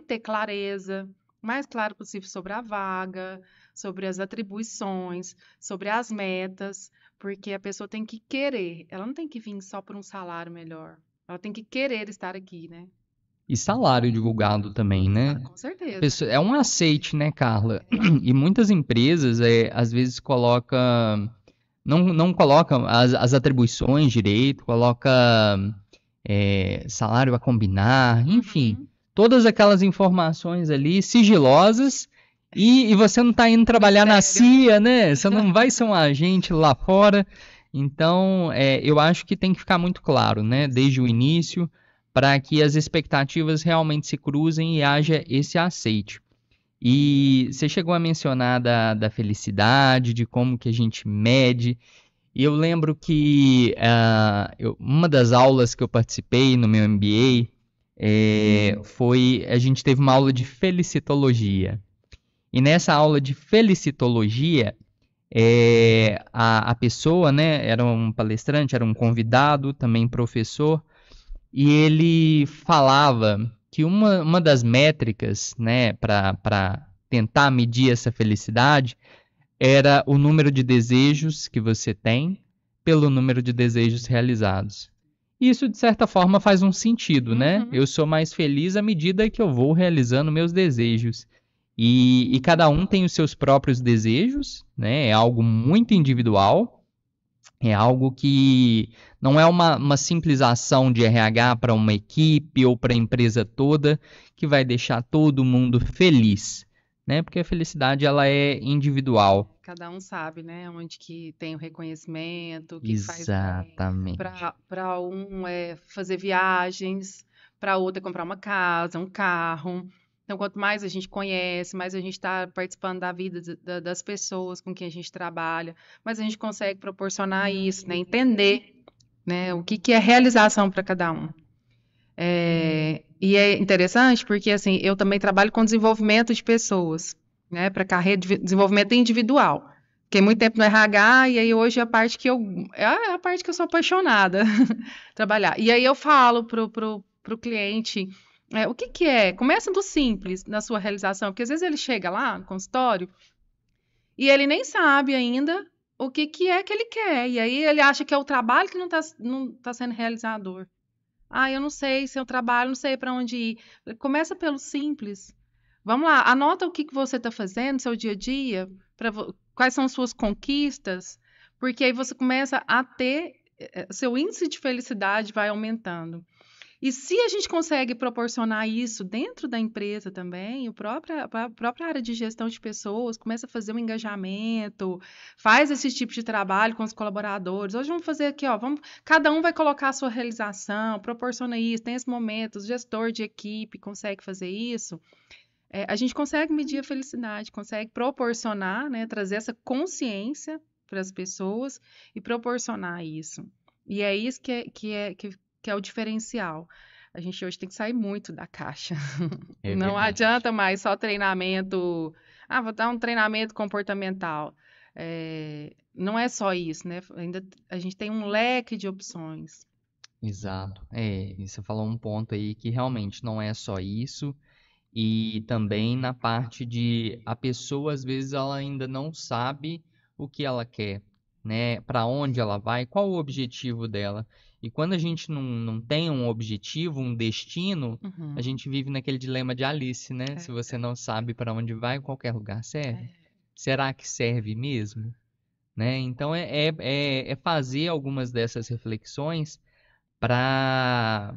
ter clareza, o mais claro possível sobre a vaga, sobre as atribuições, sobre as metas, porque a pessoa tem que querer, ela não tem que vir só por um salário melhor. Ela tem que querer estar aqui, né? E salário divulgado também, né? Ah, com certeza. É um aceite, né, Carla? E muitas empresas, é, às vezes, colocam. Não, não colocam as, as atribuições direito, coloca é, salário a combinar, enfim. Uhum. Todas aquelas informações ali sigilosas e, e você não está indo trabalhar na CIA, né? Você não vai ser um agente lá fora. Então, é, eu acho que tem que ficar muito claro, né? Desde o início, para que as expectativas realmente se cruzem e haja esse aceite. E você chegou a mencionar da, da felicidade, de como que a gente mede. E eu lembro que uh, eu, uma das aulas que eu participei no meu MBA é, foi a gente teve uma aula de felicitologia. E nessa aula de felicitologia, é, a, a pessoa, né, era um palestrante, era um convidado, também professor, e ele falava que uma, uma das métricas, né, para tentar medir essa felicidade era o número de desejos que você tem pelo número de desejos realizados. Isso, de certa forma, faz um sentido, né? uhum. Eu sou mais feliz à medida que eu vou realizando meus desejos. E, e, cada um tem os seus próprios desejos, né? É algo muito individual. É algo que não é uma, uma simples ação de RH para uma equipe ou para a empresa toda que vai deixar todo mundo feliz, né? Porque a felicidade ela é individual. Cada um sabe, né? Onde que tem o reconhecimento, que Exatamente. Para um é fazer viagens, para outro é comprar uma casa, um carro. Então, quanto mais a gente conhece, mais a gente está participando da vida das pessoas com quem a gente trabalha, mais a gente consegue proporcionar isso, né? entender né? o que, que é realização para cada um. É, e é interessante porque assim, eu também trabalho com desenvolvimento de pessoas, né? Para carreira de desenvolvimento individual. Fiquei muito tempo no RH e aí hoje é a parte que eu é a parte que eu sou apaixonada trabalhar. E aí eu falo pro, pro, pro cliente é, o que, que é? Começa do simples na sua realização, porque às vezes ele chega lá no consultório e ele nem sabe ainda o que, que é que ele quer. E aí ele acha que é o trabalho que não está não tá sendo realizador. Ah, eu não sei se o trabalho, não sei para onde ir. Começa pelo simples. Vamos lá, anota o que, que você está fazendo seu dia a dia, pra, quais são as suas conquistas, porque aí você começa a ter, eh, eh, seu índice de felicidade vai aumentando. E se a gente consegue proporcionar isso dentro da empresa também, o própria, a própria área de gestão de pessoas começa a fazer um engajamento, faz esse tipo de trabalho com os colaboradores. Hoje vamos fazer aqui, ó, vamos, cada um vai colocar a sua realização, proporciona isso, tem esse momento, o gestor de equipe consegue fazer isso. É, a gente consegue medir a felicidade, consegue proporcionar, né, trazer essa consciência para as pessoas e proporcionar isso. E é isso que é, que é, que que é o diferencial. A gente hoje tem que sair muito da caixa. É não adianta mais só treinamento. Ah, vou dar um treinamento comportamental. É, não é só isso, né? Ainda a gente tem um leque de opções. Exato. É, você falou um ponto aí que realmente não é só isso. E também na parte de a pessoa, às vezes, ela ainda não sabe o que ela quer, né? Para onde ela vai, qual o objetivo dela. E quando a gente não, não tem um objetivo, um destino, uhum. a gente vive naquele dilema de Alice, né? É. Se você não sabe para onde vai, qualquer lugar serve. É. Será que serve mesmo? Né? Então é, é, é, é fazer algumas dessas reflexões para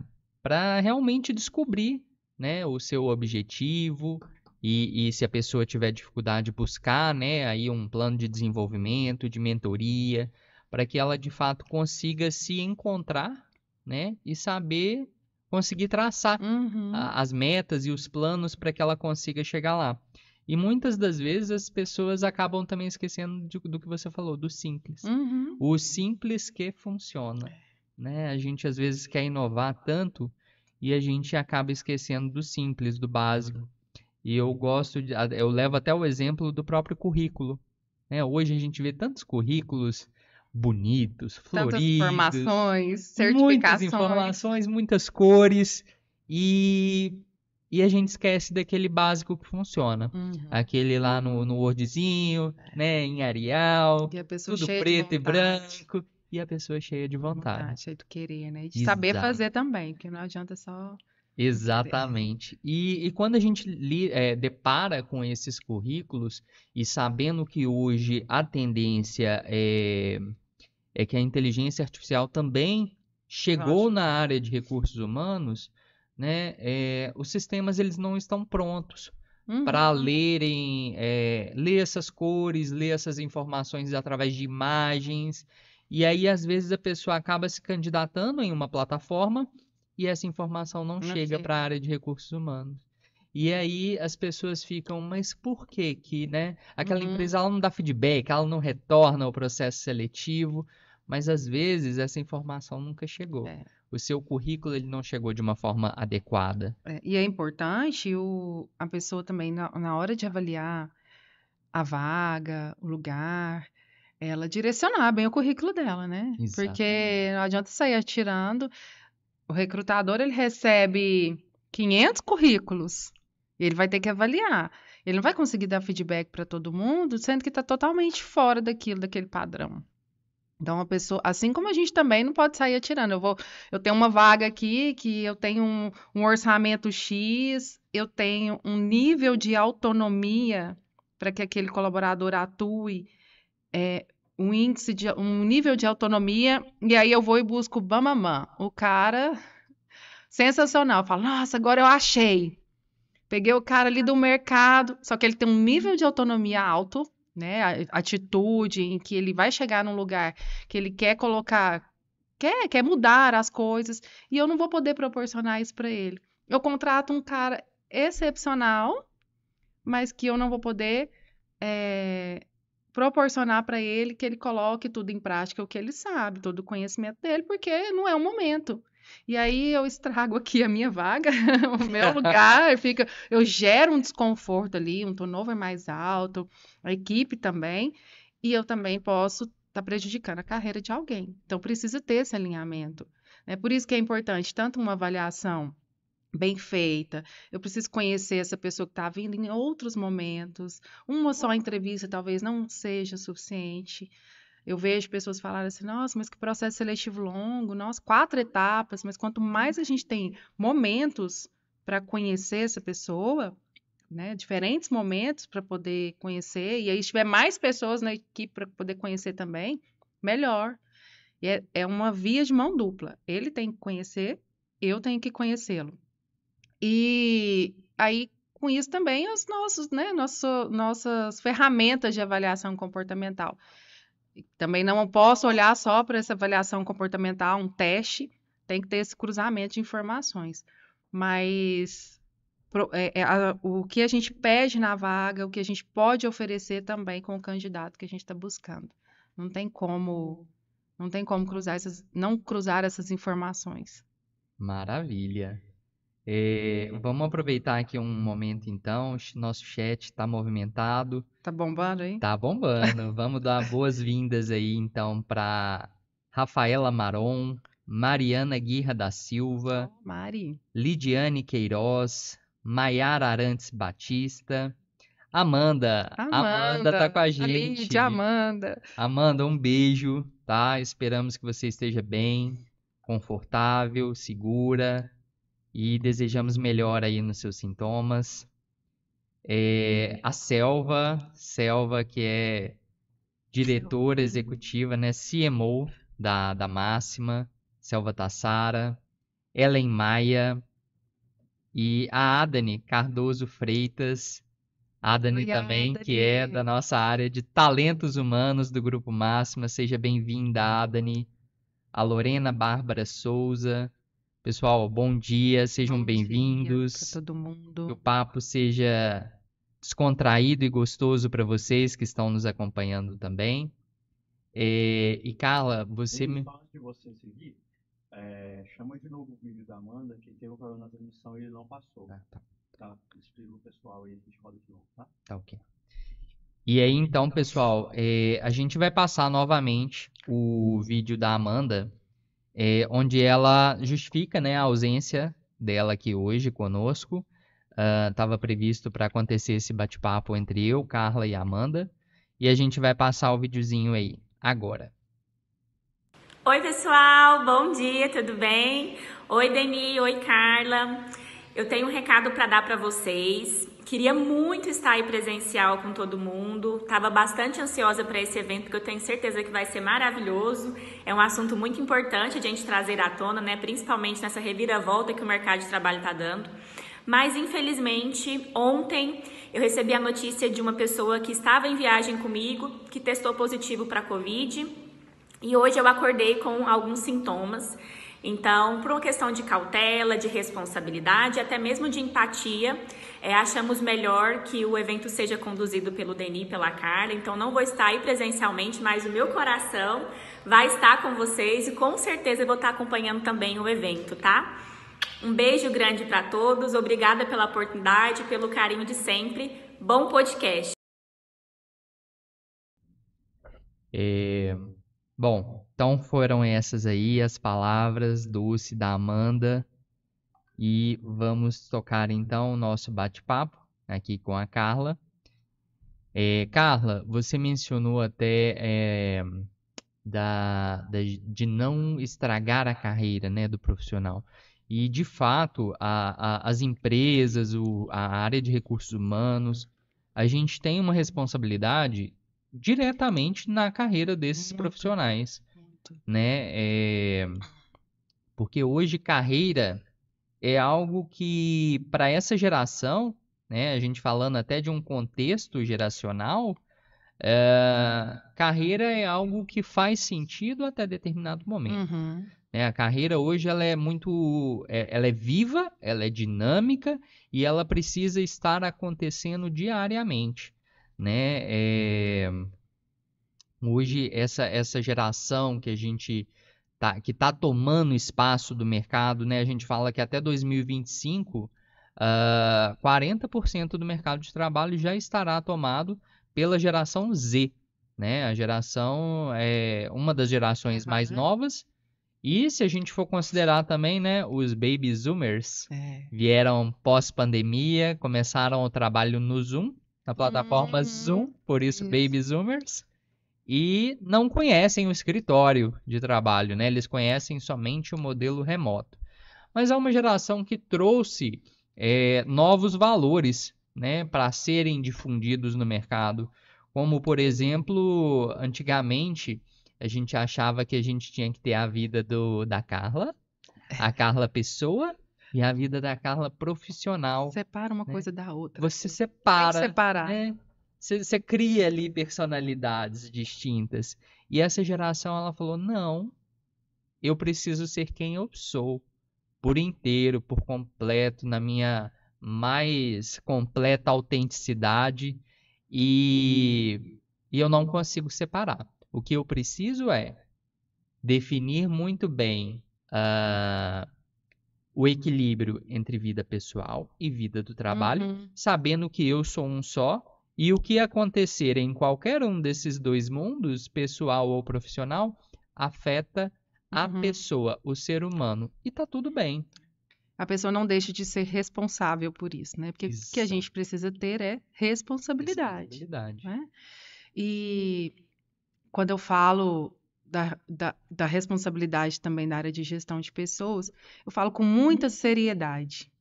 realmente descobrir né, o seu objetivo e, e, se a pessoa tiver dificuldade, buscar né, aí um plano de desenvolvimento, de mentoria, para que ela de fato consiga se encontrar, né, e saber conseguir traçar uhum. a, as metas e os planos para que ela consiga chegar lá. E muitas das vezes as pessoas acabam também esquecendo de, do que você falou, do simples. Uhum. O simples que funciona. Né? A gente às vezes quer inovar tanto e a gente acaba esquecendo do simples, do básico. E eu gosto, de, eu levo até o exemplo do próprio currículo. Né? Hoje a gente vê tantos currículos bonitos, floridos. Tantas informações, certificações. Muitas informações, muitas cores. E e a gente esquece daquele básico que funciona. Uhum. Aquele lá no, no Wordzinho, né, em Arial, tudo cheia de preto e branco, e a pessoa cheia de vontade. Vontade, cheio de querer, né? E de saber Exato. fazer também, porque não adianta só. Exatamente. E, e quando a gente li- eh, depara com esses currículos e sabendo que hoje a tendência é, é que a inteligência artificial também chegou na área de recursos humanos, né, eh, os sistemas eles não estão prontos Uhum. para lerem, eh, ler essas cores, ler essas informações através de imagens. E aí, às vezes, a pessoa acaba se candidatando em uma plataforma e essa informação não Não chega para a área de recursos humanos. E aí as pessoas ficam, mas por que que, né? Aquela Uhum. empresa ela não dá feedback, ela não retorna o processo seletivo, mas às vezes essa informação nunca chegou. É. O seu currículo ele não chegou de uma forma adequada. É, e é importante o, a pessoa também, na, na hora de avaliar a vaga, o lugar, ela direcionar bem o currículo dela, né? Porque Exatamente. não adianta sair atirando. O recrutador, ele recebe 500 currículos. E ele vai ter que avaliar. Ele não vai conseguir dar feedback para todo mundo, sendo que está totalmente fora daquilo, daquele padrão. Então, a pessoa, assim como a gente também não pode sair atirando. Eu vou, eu tenho uma vaga aqui que eu tenho um, um orçamento X, eu tenho um nível de autonomia para que aquele colaborador atue, é, um índice de, um nível de autonomia, e aí eu vou e busco o Bamamã. O cara, sensacional. Eu falo, nossa, agora eu achei. Peguei o cara ali do mercado, só que ele tem um nível de autonomia alto, né? Atitude em que ele vai chegar num lugar que ele quer colocar, quer, quer mudar as coisas, e eu não vou poder proporcionar isso para ele. Eu contrato um cara excepcional, mas que eu não vou poder é, proporcionar para ele que ele coloque tudo em prática, o que ele sabe, todo o conhecimento dele, porque não é o momento. E aí eu estrago aqui a minha vaga, o meu lugar, fica, eu gero um desconforto ali, um turnover mais alto, a equipe também, e eu também posso estar prejudicando a carreira de alguém. Então precisa ter esse alinhamento. É por isso que é importante tanto uma avaliação bem feita, eu preciso conhecer essa pessoa que está vindo em outros momentos. Uma só entrevista talvez não seja suficiente. Eu vejo pessoas falarem assim, nossa, mas que processo seletivo longo, nossa, quatro etapas, mas quanto mais a gente tem momentos para conhecer essa pessoa, né, diferentes momentos para poder conhecer, e aí se tiver mais pessoas na equipe para poder conhecer também, melhor. E é, é uma via de mão dupla. Ele tem que conhecer, eu tenho que conhecê-lo. E aí, com isso também, os nossos, né, nosso, nossas ferramentas de avaliação comportamental. Também não posso olhar só para essa avaliação comportamental, um teste, tem que ter esse cruzamento de informações. Mas pro- é- é a- o que a gente pede na vaga, o que a gente pode oferecer também com o candidato que a gente está buscando. Não tem como, não tem como cruzar essas, não cruzar essas informações. Maravilha. É, vamos aproveitar aqui um momento então. Nosso chat está movimentado. Tá bombando aí? Tá bombando. Vamos dar boas-vindas aí então para Rafaela Maron, Mariana Guirra da Silva, Mari. Lidiane Queiroz, Maiara Arantes Batista, Amanda. Amanda tá com a gente. Lid, Amanda. Amanda, um beijo, tá? Esperamos que você esteja bem, confortável, segura e desejamos melhor aí nos seus sintomas. É, a Selva, Selva que é diretora executiva, né, CMO da, da Máxima, Selva Tassara, Ellen Maia e a Adani Cardoso Freitas, Adani Oi, também, que é da nossa área de talentos humanos do Grupo Máxima. Seja bem-vinda, Adani. A Lorena Bárbara Souza. Pessoal, bom dia, sejam bem-vindos. todo Que o mundo. papo seja descontraído e gostoso para vocês que estão nos acompanhando também. É, e Carla, você me. De você seguir, é, chama de novo o vídeo da Amanda, que teve um problema na transmissão e ele não passou. Ah, tá. Tá? Explica o pessoal aí, a gente roda de novo, tá? Tá ok. E aí, então, pessoal, é, a gente vai passar novamente o vídeo da Amanda, é, onde ela justifica, né, a ausência dela aqui hoje conosco, estava previsto para acontecer esse bate-papo entre eu, Carla e Amanda. E a gente vai passar o videozinho aí agora. Oi, pessoal, bom dia, tudo bem? Oi, Deni, oi, Carla. Eu tenho um recado para dar para vocês. Queria muito estar aí presencial com todo mundo. Tava bastante ansiosa para esse evento, porque eu tenho certeza que vai ser maravilhoso. É um assunto muito importante a gente trazer à tona, né? Principalmente nessa reviravolta que o mercado de trabalho está dando. Mas infelizmente, ontem eu recebi a notícia de uma pessoa que estava em viagem comigo, que testou positivo para Covid, e hoje eu acordei com alguns sintomas. Então, por uma questão de cautela, de responsabilidade, até mesmo de empatia, é, achamos melhor que o evento seja conduzido pelo Deni pela Carla. Então, não vou estar aí presencialmente, mas o meu coração vai estar com vocês e com certeza vou estar acompanhando também o evento, tá? Um beijo grande para todos, obrigada pela oportunidade, pelo carinho de sempre. Bom podcast. Bom, então foram essas aí as palavras Dulce da Amanda e vamos tocar então o nosso bate-papo aqui com a Carla. É, Carla, você mencionou até é, da, da, de não estragar a carreira né, do profissional. E, de fato, a, a, as empresas, o, a área de recursos humanos, a gente tem uma responsabilidade diretamente na carreira desses profissionais. Né? É... Porque hoje carreira é algo que, para essa geração, né, a gente falando até de um contexto geracional, é... carreira é algo que faz sentido até determinado momento. Uhum. Né? A carreira hoje ela é muito, é, ela é viva, ela é dinâmica e ela precisa estar acontecendo diariamente, né? É... Hoje essa essa geração que a gente tá, que está tomando espaço do mercado, né? A gente fala que até 2025 uh, 40% do mercado de trabalho já estará tomado pela geração Z, né? A geração é uma das gerações mais novas e se a gente for considerar também, né, os baby zoomers é. vieram pós-pandemia, começaram o trabalho no Zoom, na plataforma uhum. Zoom, por isso, isso, baby zoomers, e não conhecem o escritório de trabalho, né? Eles conhecem somente o modelo remoto. Mas é uma geração que trouxe é, novos valores, né, para serem difundidos no mercado, como por exemplo, antigamente a gente achava que a gente tinha que ter a vida do, da Carla, a Carla pessoa e a vida da Carla profissional. Separa uma né? coisa da outra. Você separa. Tem que separar. Né? Você, cria ali personalidades distintas. E essa geração, ela falou, não, eu preciso ser quem eu sou. Por inteiro, por completo, na minha mais completa autenticidade. E, e eu não consigo separar. O que eu preciso é definir muito bem uh, o equilíbrio entre vida pessoal e vida do trabalho, uhum. sabendo que eu sou um só e o que acontecer em qualquer um desses dois mundos, pessoal ou profissional, afeta a uhum. pessoa, o ser humano. E tá tudo bem. A pessoa não deixa de ser responsável por isso, né? Porque Exato. o que a gente precisa ter é responsabilidade. Responsabilidade. Né? E quando eu falo da, da, da, responsabilidade também da área de gestão de pessoas, eu falo com muita seriedade.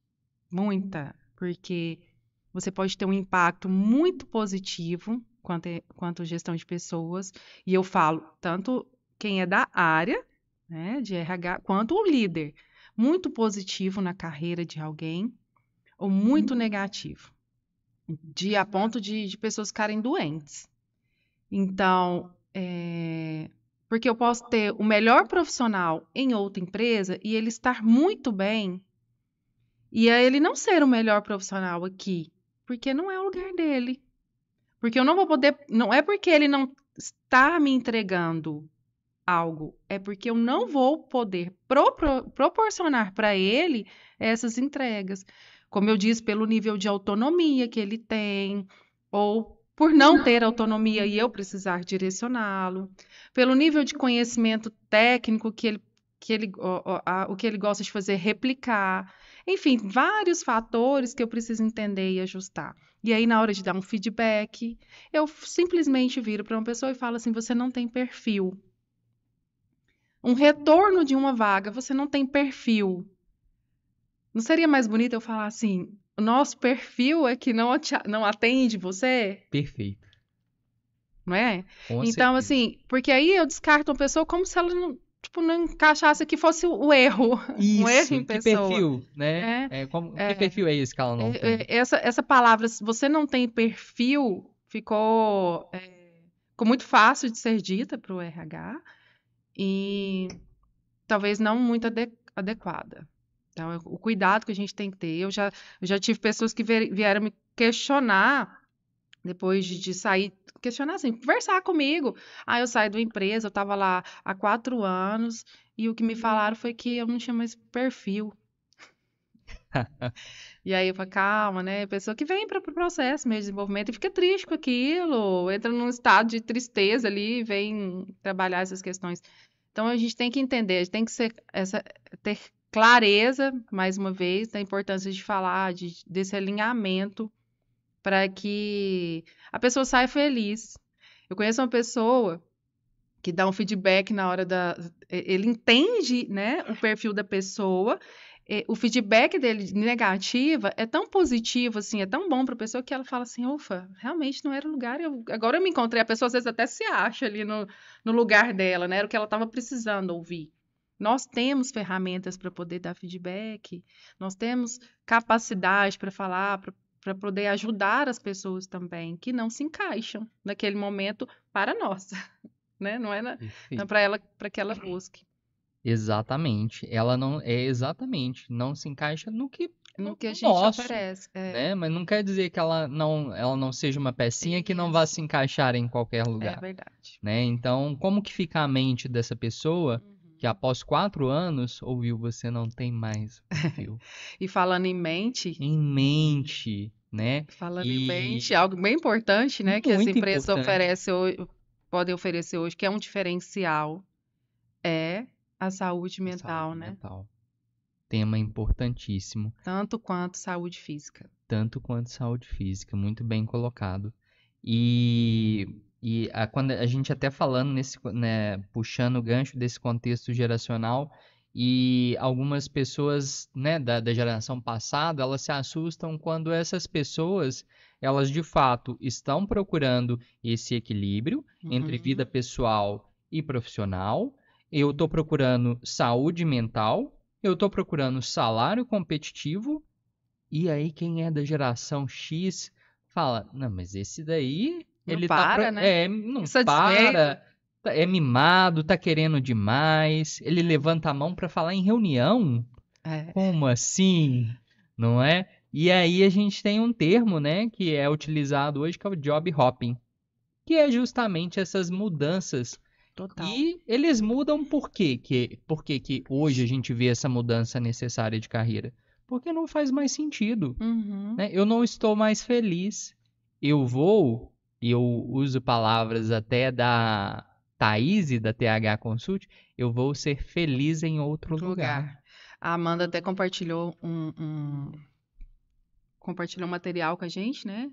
Muita. Porque você pode ter um impacto muito positivo quanto, quanto gestão de pessoas. E eu falo tanto quem é da área né, de RH, quanto o líder. Muito positivo na carreira de alguém ou muito negativo. De a ponto de, de pessoas ficarem doentes. Então, é, porque eu posso ter o melhor profissional em outra empresa e ele estar muito bem, e ele não ser o melhor profissional aqui, porque não é o lugar dele. Porque eu não vou poder. Não é porque ele não está me entregando algo, é porque eu não vou poder pro, pro, proporcionar para ele essas entregas. Como eu disse, pelo nível de autonomia que ele tem, ou por não ter autonomia e eu precisar direcioná-lo, pelo nível de conhecimento técnico que ele, que ele o, o, a, o que ele gosta de fazer, replicar. Enfim, vários fatores que eu preciso entender e ajustar. E aí, na hora de dar um feedback, eu simplesmente viro para uma pessoa e falo assim: você não tem perfil. Um retorno de uma vaga, você não tem perfil. Não seria mais bonito eu falar assim: o nosso perfil é que não, não atende você? Perfeito. Não é? Com então, certeza. assim, porque aí eu descarto uma pessoa como se ela não, tipo, não encaixasse que fosse o erro. Isso, um erro em que pessoa. perfil, né? É, como, é. Que perfil é esse que ela não É, tem? é, essa, essa palavra, se você não tem perfil, ficou, é, ficou muito fácil de ser dita para o RH e talvez não muito ade- adequada. Então, é o cuidado que a gente tem que ter. Eu já, eu já tive pessoas que vie- vieram me questionar depois de, de sair, questionar assim, conversar comigo. Ah, eu saí da empresa, eu estava lá há quatro anos e o que me falaram foi que eu não tinha mais perfil. E aí eu falo, calma, né? Pessoa que vem para o processo mesmo de desenvolvimento e fica triste com aquilo, entra num estado de tristeza ali, vem trabalhar essas questões. Então a gente tem que entender, a gente tem que ser essa, ter clareza, mais uma vez, da importância de falar de, desse alinhamento para que a pessoa saia feliz. Eu conheço uma pessoa que dá um feedback na hora da. Ele entende né, o perfil da pessoa o feedback dele de negativa é tão positivo, assim, é tão bom para a pessoa que ela fala assim, ufa, realmente não era o lugar, eu- agora eu me encontrei, a pessoa às vezes até se acha ali no, no lugar dela, né, era o que ela estava precisando ouvir. Nós temos ferramentas para poder dar feedback, nós temos capacidade para falar, para poder ajudar as pessoas também, que não se encaixam naquele momento para nós, né, não é, não para ela, para que ela busque. Exatamente. Ela não é exatamente, não se encaixa no que, No que a gente nosso, oferece. É, né? Mas não quer dizer que ela não, ela não seja uma pecinha que não vá se encaixar em qualquer é lugar, verdade. né? Então, como que fica a mente dessa pessoa Uhum. Que após quatro anos ouviu você não tem mais perfil? E falando em mente, em mente, né? falando E- em mente, algo bem importante, né, que as Muito empresas importante. oferecem hoje, podem oferecer hoje, que é um diferencial, é a saúde mental, Saúde né? mental. Tema importantíssimo. Tanto quanto saúde física. tanto quanto saúde física, muito bem colocado. E, e a, quando a gente até falando nesse, né, puxando o gancho desse contexto geracional, e algumas pessoas, né, da, da geração passada, elas se assustam quando essas pessoas, elas de fato estão procurando esse equilíbrio entre Uhum. vida pessoal e profissional. Eu estou procurando saúde mental, eu estou procurando salário competitivo e aí quem é da geração X fala, não, mas esse daí, Não ele tá para, pro- né? é, não Insatisfeito. para, tá- é mimado, tá querendo demais. Ele levanta a mão para falar em reunião. É. Como assim? Não é? E aí a gente tem um termo, né, que é utilizado hoje que é o job hopping, que é justamente essas mudanças Total. e eles mudam por quê? Que, por que que hoje a gente vê essa mudança necessária de carreira? Porque não faz mais sentido, Uhum. né? Eu não estou mais feliz. Eu vou, e eu uso palavras até da Thaís, da TH Consult, eu vou ser feliz em outro Outro lugar. lugar. A Amanda até compartilhou um, um- compartilhou um material com a gente, né?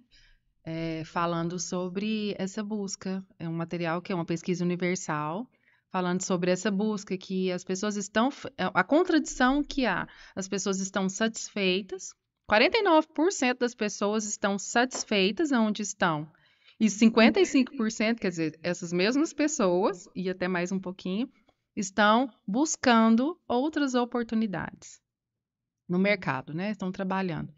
É, falando sobre essa busca. É um material que é uma pesquisa universal, falando sobre essa busca, que as pessoas estão. é, A contradição que há. As pessoas estão satisfeitas. 49% das pessoas estão satisfeitas onde estão. E 55%, quer dizer, essas mesmas pessoas, e até mais um pouquinho, estão buscando outras oportunidades no mercado, né? Estão trabalhando.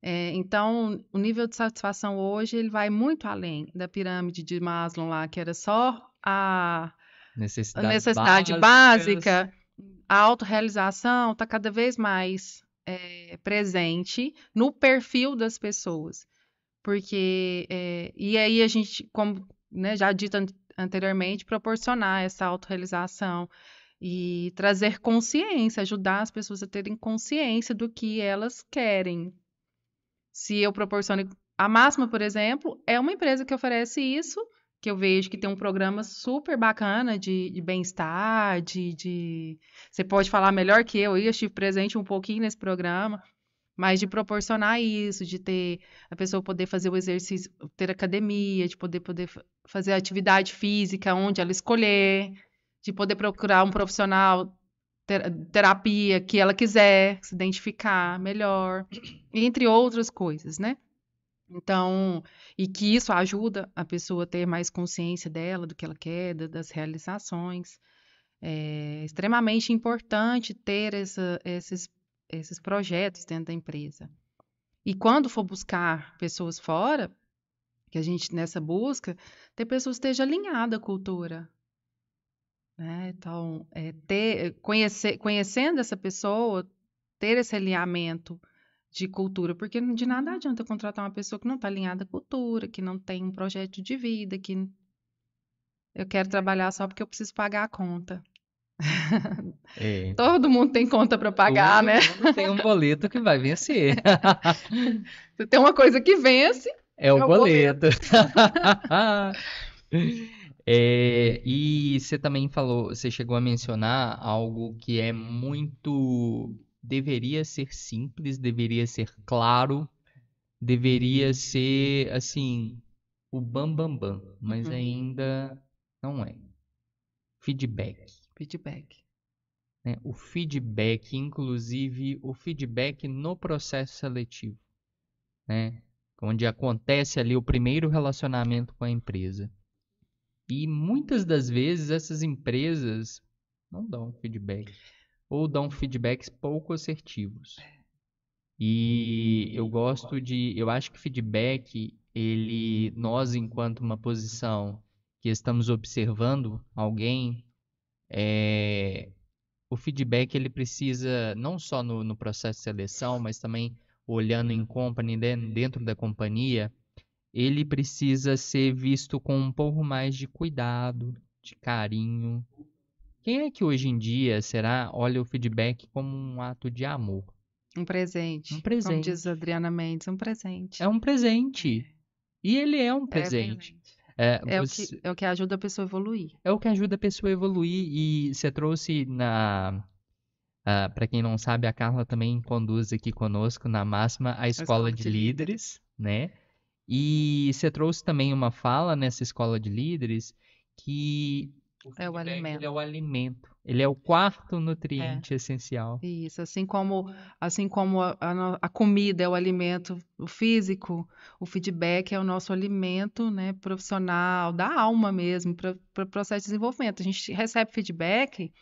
É, então, o nível de satisfação hoje ele vai muito além da pirâmide de Maslow lá, que era só a, a Necessidades necessidade básicas. básica, a autorrealização está cada vez mais é, presente no perfil das pessoas. Porque, é, e aí a gente, como né, já dito an- anteriormente, proporcionar essa autorrealização e trazer consciência, ajudar as pessoas a terem consciência do que elas querem. Se eu proporciono a máxima, por exemplo, é uma empresa que oferece isso que eu vejo que tem um programa super bacana de, de bem-estar, de, de... Você pode falar melhor que eu, eu estive presente um pouquinho nesse programa, mas de proporcionar isso, de ter a pessoa poder fazer o exercício, ter academia, de poder, poder fazer atividade física onde ela escolher, de poder procurar um profissional terapia que ela quiser, se identificar melhor, entre outras coisas, né? Então, e que isso ajuda a pessoa a ter mais consciência dela, do que ela quer, das realizações. É extremamente importante ter essa, esses, esses projetos dentro da empresa. E quando for buscar pessoas fora, que a gente nessa busca, ter pessoas que estejam alinhadas à cultura. Né? Então, é, ter, conhecer, conhecendo essa pessoa, ter esse alinhamento de cultura, porque de nada adianta contratar uma pessoa que não está alinhada à cultura, que não tem um projeto de vida, que eu quero trabalhar só porque eu preciso pagar a conta. É. Todo mundo tem conta para pagar, Todo né? Mundo tem um boleto que vai vencer. Se tem uma coisa que vence, é, é o boleto. boleto. é, e você também falou, você chegou a mencionar algo que é muito deveria ser simples, deveria ser claro, deveria ser assim o bam bam bam, mas uhum. ainda não é. Feedback. Feedback. Né? O feedback, inclusive o feedback no processo seletivo, né? Onde acontece ali o primeiro relacionamento com a empresa. E muitas das vezes essas empresas não dão feedback ou dão feedbacks pouco assertivos. E eu gosto de, eu acho que feedback, ele, nós enquanto uma posição que estamos observando alguém, é, o feedback ele precisa não só no, no processo de seleção, mas também olhando em company dentro da companhia, ele precisa ser visto com um pouco mais de cuidado, de carinho, quem é que hoje em dia, será, olha o feedback como um ato de amor? Um presente. Um presente. Como diz Adriana Mendes, um presente. É um presente. E ele é um presente. É, é, você... o que, é o que ajuda a pessoa a evoluir. É o que ajuda a pessoa a evoluir. E você trouxe na. Uh, ah, para quem não sabe, a Carla também conduz aqui conosco na máxima a Escola, a escola de, de líderes, líderes, né? E você trouxe também uma fala nessa Escola de Líderes que o é o alimento. Ele é o alimento. Ele é o quarto nutriente é. essencial. Isso, assim como, assim como a, a, a, comida é o alimento o físico, o feedback é o nosso alimento né, profissional, da alma mesmo, para o pro processo de desenvolvimento. A gente recebe feedback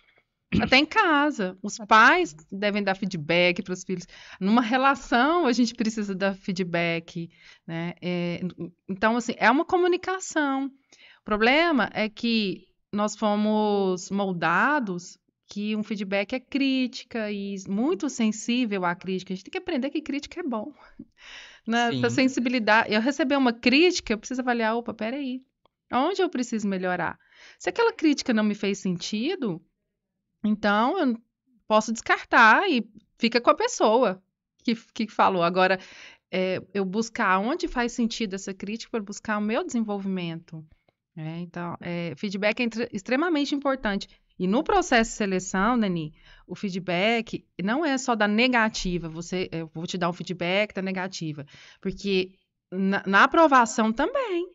até em casa. Os pais devem dar feedback para os filhos. Numa relação, a gente precisa dar feedback. Né? É, então, assim, é uma comunicação. O problema é que nós fomos moldados que um feedback é crítica e muito sensível à crítica. A gente tem que aprender que crítica é bom. Né? Essa sensibilidade. Eu receber uma crítica, eu preciso avaliar, opa, peraí, onde eu preciso melhorar? Se aquela crítica não me fez sentido, então eu posso descartar e fica com a pessoa que, que falou. Agora, é, eu buscar onde faz sentido essa crítica para buscar o meu desenvolvimento. É, então, é, feedback é extremamente importante. E no processo de seleção, Dani, o feedback não é só da negativa. Você, eu vou te dar um feedback da negativa. Porque na, na aprovação também.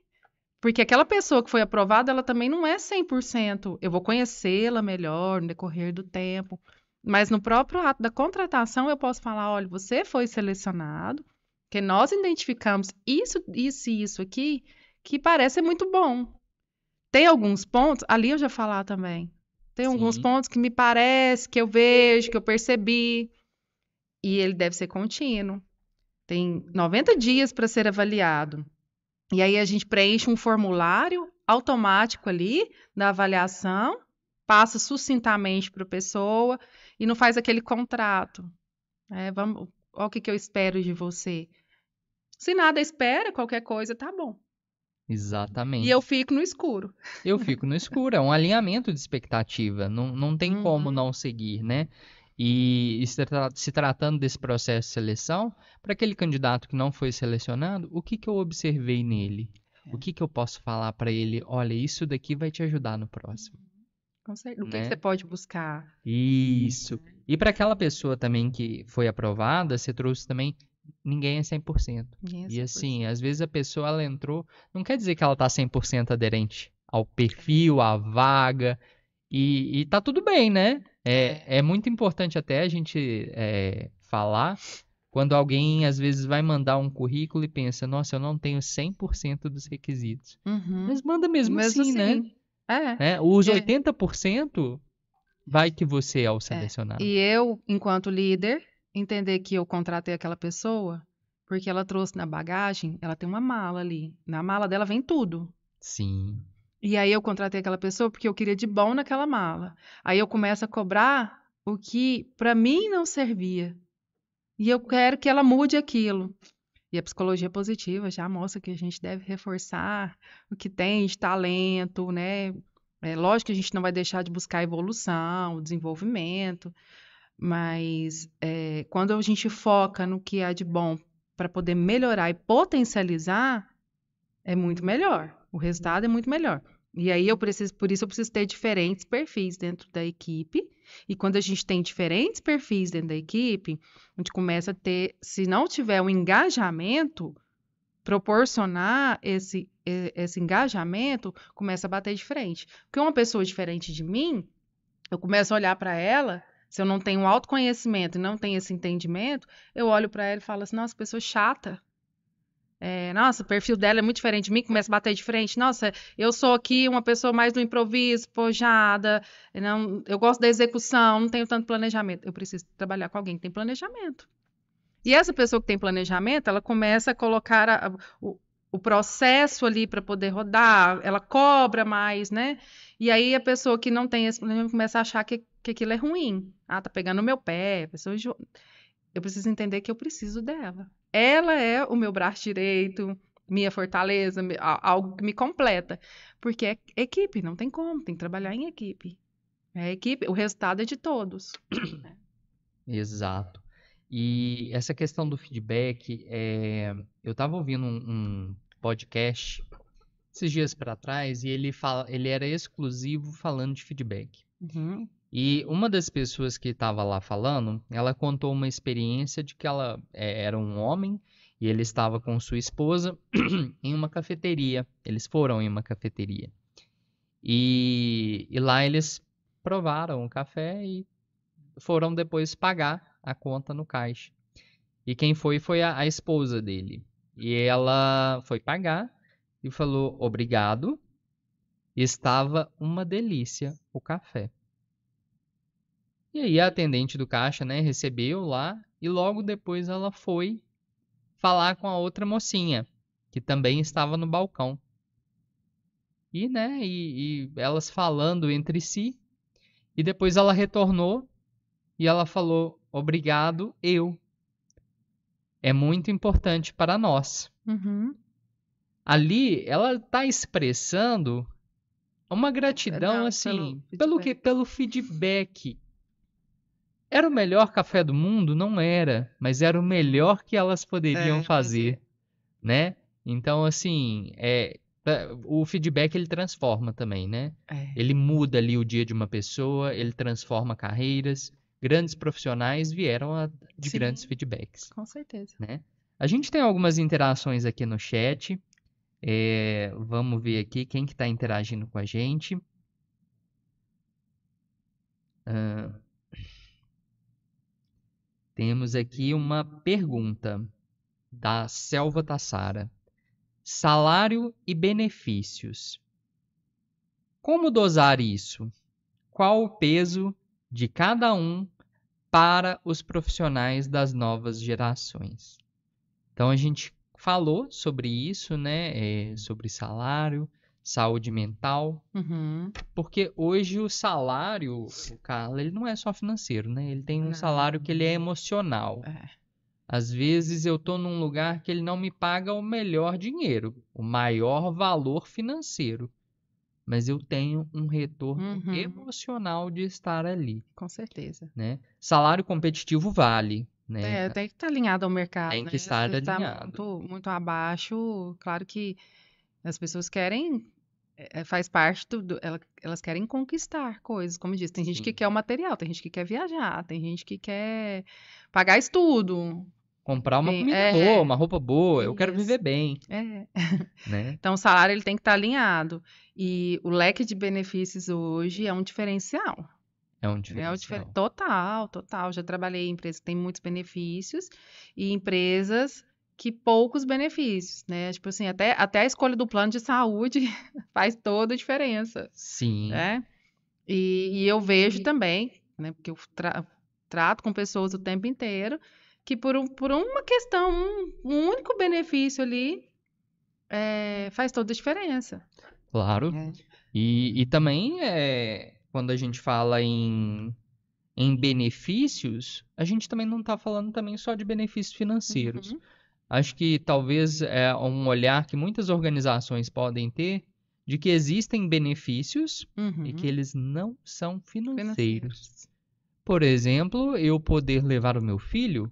Porque aquela pessoa que foi aprovada, ela também não é 100%. Eu vou conhecê-la melhor no decorrer do tempo. Mas no próprio ato da contratação, eu posso falar: olha, você foi selecionado, que nós identificamos isso, isso e isso aqui, que parece muito bom. Tem alguns pontos, ali eu já falar também. Tem Sim. alguns pontos que me parece, que eu vejo, que eu percebi. E ele deve ser contínuo. Tem 90 dias para ser avaliado. E aí a gente preenche um formulário automático ali da avaliação, passa sucintamente para a pessoa e não faz aquele contrato. É, vamos, olha o que, que eu espero de você. Se nada espera, qualquer coisa tá bom. Exatamente. E eu fico no escuro. Eu fico no escuro, é um alinhamento de expectativa, não, não tem uhum. como não seguir, né? E, se, tra se, tratando desse processo de seleção, para aquele candidato que não foi selecionado, o que, que eu observei nele? O que que eu posso falar para ele? Olha, isso daqui vai te ajudar no próximo. Com certeza. O que, que Né? você pode buscar? Isso. E para aquela pessoa também que foi aprovada, você trouxe também ninguém é 100%. Ninguém é E 100%. assim, às vezes a pessoa ela entrou, não quer dizer que ela tá 100% aderente ao perfil, à vaga, e, e tá tudo bem, né? É, é muito importante até a gente é, falar quando alguém às vezes vai mandar um currículo e pensa, nossa, eu não tenho 100% dos requisitos. Uhum. Mas manda mesmo, assim, né? É. né? Os É. 80% vai que você é o selecionado. E eu, enquanto líder, entender que eu contratei aquela pessoa porque ela trouxe na bagagem, ela tem uma mala ali. Na mala dela vem tudo. Sim. E aí eu contratei aquela pessoa porque eu queria de bom naquela mala. Aí eu começo a cobrar o que para mim não servia. E eu quero que ela mude aquilo. E a psicologia positiva já mostra que a gente deve reforçar o que tem de talento, né? É lógico que a gente não vai deixar de buscar evolução, desenvolvimento, mas é, quando a gente foca no que há de bom para poder melhorar e potencializar, é muito melhor. O resultado é muito melhor. E aí eu preciso, por isso eu preciso ter diferentes perfis dentro da equipe. E quando a gente tem diferentes perfis dentro da equipe, a gente começa a ter, se não tiver um engajamento, proporcionar esse, esse engajamento, começa a bater de frente. Porque uma pessoa diferente de mim, eu começo a olhar para ela, se eu não tenho autoconhecimento e não tenho esse entendimento, eu olho para ela e falo assim, nossa, pessoa chata. É, nossa, o perfil dela é muito diferente de mim, começa a bater de frente. Nossa, eu sou aqui uma pessoa mais do improviso, pojada, não, eu gosto da execução, não tenho tanto planejamento. Eu preciso trabalhar com alguém que tem planejamento. E essa pessoa que tem planejamento, ela começa a colocar a- o, o processo ali para poder rodar, ela cobra mais, né? E aí a pessoa que não tem esse planejamento começa a achar que, que aquilo é ruim. Ah, tá pegando no meu pé, pessoa enjo- eu preciso entender que eu preciso dela. Ela é o meu braço direito, minha fortaleza, algo que me completa. Porque é equipe, não tem como, tem que trabalhar em equipe. É equipe, o resultado é de todos. Exato. E essa questão do feedback, é, eu estava ouvindo um, um podcast esses dias para trás e ele fala, ele era exclusivo falando de feedback. Uhum. E uma das pessoas que estava lá falando, ela contou uma experiência de que ela é, era um homem e ele estava com sua esposa em uma cafeteria. Eles foram em uma cafeteria. E, e lá eles provaram o café e foram depois pagar a conta no caixa. E quem foi foi a, a esposa dele. E ela foi pagar e falou obrigado. Estava uma delícia o café. E aí a atendente do caixa, né, recebeu lá e logo depois ela foi falar com a outra mocinha, que também estava no balcão. E, né, e, e elas falando entre si, e depois ela retornou e ela falou: "Obrigado, eu. É muito importante para nós." Uhum. Ali ela está expressando uma gratidão Não, assim, pelo pelo que pelo feedback. Era o melhor café do mundo? Não era, mas era o melhor que elas poderiam É, fazer, né? Então assim, é é, o feedback ele transforma também, né? É. Ele muda ali o dia de uma pessoa, ele transforma carreiras. Grandes profissionais vieram a- de Sim. grandes feedbacks Com certeza. né? A gente tem algumas interações aqui no chat. É, vamos ver aqui quem que está interagindo com a gente. Ah, temos aqui uma pergunta da Selva Tassara. Salário e benefícios. Como dosar isso? Qual o peso de cada um para os profissionais das novas gerações? Então a gente falou sobre isso, né? é, sobre salário, saúde mental, Uhum. porque hoje o salário, o Carla, ele não é só financeiro, né? Ele tem um Não. salário que ele é emocional. É. Às vezes eu tô num lugar que ele não me paga o melhor dinheiro, o maior valor financeiro, mas eu tenho um retorno Uhum. emocional de estar ali, Com certeza. né? Salário competitivo vale, né? É, tem que estar alinhado ao mercado, Tem que né? estar Se tá alinhado. muito, muito abaixo, claro que As pessoas querem, é, faz parte do, do- ela- elas querem conquistar coisas, como disse, tem gente que Sim. quer o material, tem gente que quer viajar, tem gente que quer pagar estudo, Comprar uma comida é, boa, uma roupa boa, eu quero viver bem, é. né? Então, o salário ele tem que estar alinhado. E o leque de benefícios hoje é um diferencial. É um É diferencial. difer... Total, total. Já trabalhei em empresas que têm muitos benefícios e empresas que poucos benefícios, né? Tipo assim, até, até a escolha do plano de saúde faz toda a diferença, Sim, né? E, e eu vejo também, né? Porque eu tra- trato com pessoas o tempo inteiro, que por, um, por uma questão, um, um único benefício ali, é, faz toda a diferença. claro. É. E, e também, é, quando a gente fala em, em benefícios, a gente também não está falando também só de benefícios financeiros. Uhum. Acho que talvez é um olhar que muitas organizações podem ter de que existem benefícios e Uhum. que eles não são financeiros. Financeiros. Por exemplo, eu poder levar o meu filho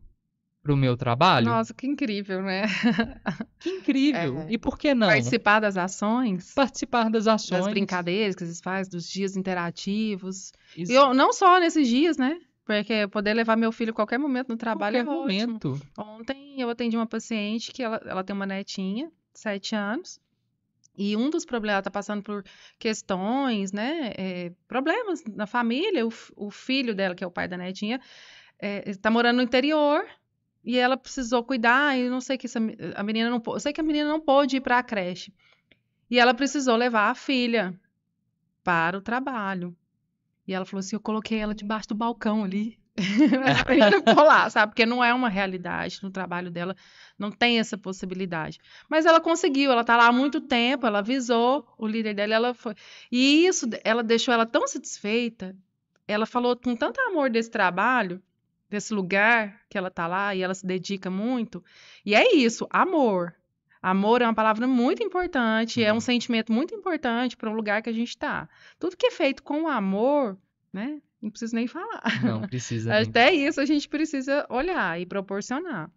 para o meu trabalho. Nossa, que incrível, né? Que incrível! É. E por que não? Participar das ações, Participar das ações. das brincadeiras que vocês fazem, dos dias interativos. Ex- E eu, não só nesses dias, né? Porque poder levar meu filho a qualquer momento no trabalho qualquer é ótimo. momento. Ontem eu atendi uma paciente que ela, ela tem uma netinha, sete anos, e um dos problemas, ela está passando por questões, né? é, problemas na família. O, o filho dela, que é o pai da netinha, está morando no interior e ela precisou cuidar. E não sei que essa a menina não, eu sei que a menina não pôde ir para a creche. E ela precisou levar a filha para o trabalho. E ela falou assim: eu coloquei ela debaixo do balcão ali. a menina ficou lá, sabe? Porque não é uma realidade no trabalho dela, não tem essa possibilidade. Mas ela conseguiu, ela tá lá há muito tempo, ela avisou o líder dela, ela foi. E isso, ela deixou ela tão satisfeita, ela falou com tanto amor desse trabalho, desse lugar que ela tá lá e ela se dedica muito. E é isso, amor. Amor é uma palavra muito importante, é um Uhum. sentimento muito importante para o lugar que a gente está. Tudo que é feito com amor, né? Não preciso nem falar. Não precisa nem Até isso a gente precisa olhar e proporcionar.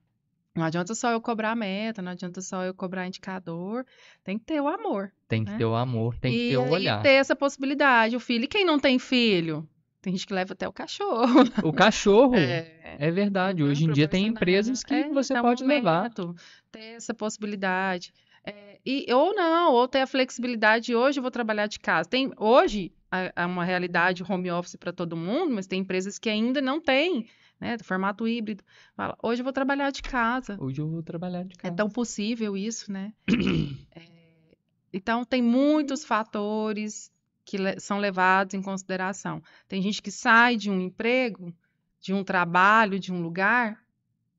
Não adianta só eu cobrar meta, não adianta só eu cobrar indicador, tem que ter o amor. Tem que né? ter o amor, tem que e ter o olhar. ter essa possibilidade. O filho, e quem não tem filho? Tem gente que leva até o cachorro. O cachorro, É, é verdade. né, Hoje em dia tem proporcionar. empresas que É, você um pode levar. momento, Ter essa possibilidade. É, e, ou não, ou ter a flexibilidade. Hoje eu vou trabalhar de casa. Tem, hoje é uma realidade home office para todo mundo, mas tem empresas que ainda não têm, né? Formato híbrido. Fala, hoje eu vou trabalhar de casa. Hoje eu vou trabalhar de É casa. tão possível isso, né? É, então, tem muitos fatores que le- são levados em consideração. Tem gente que sai de um emprego, de um trabalho, de um lugar,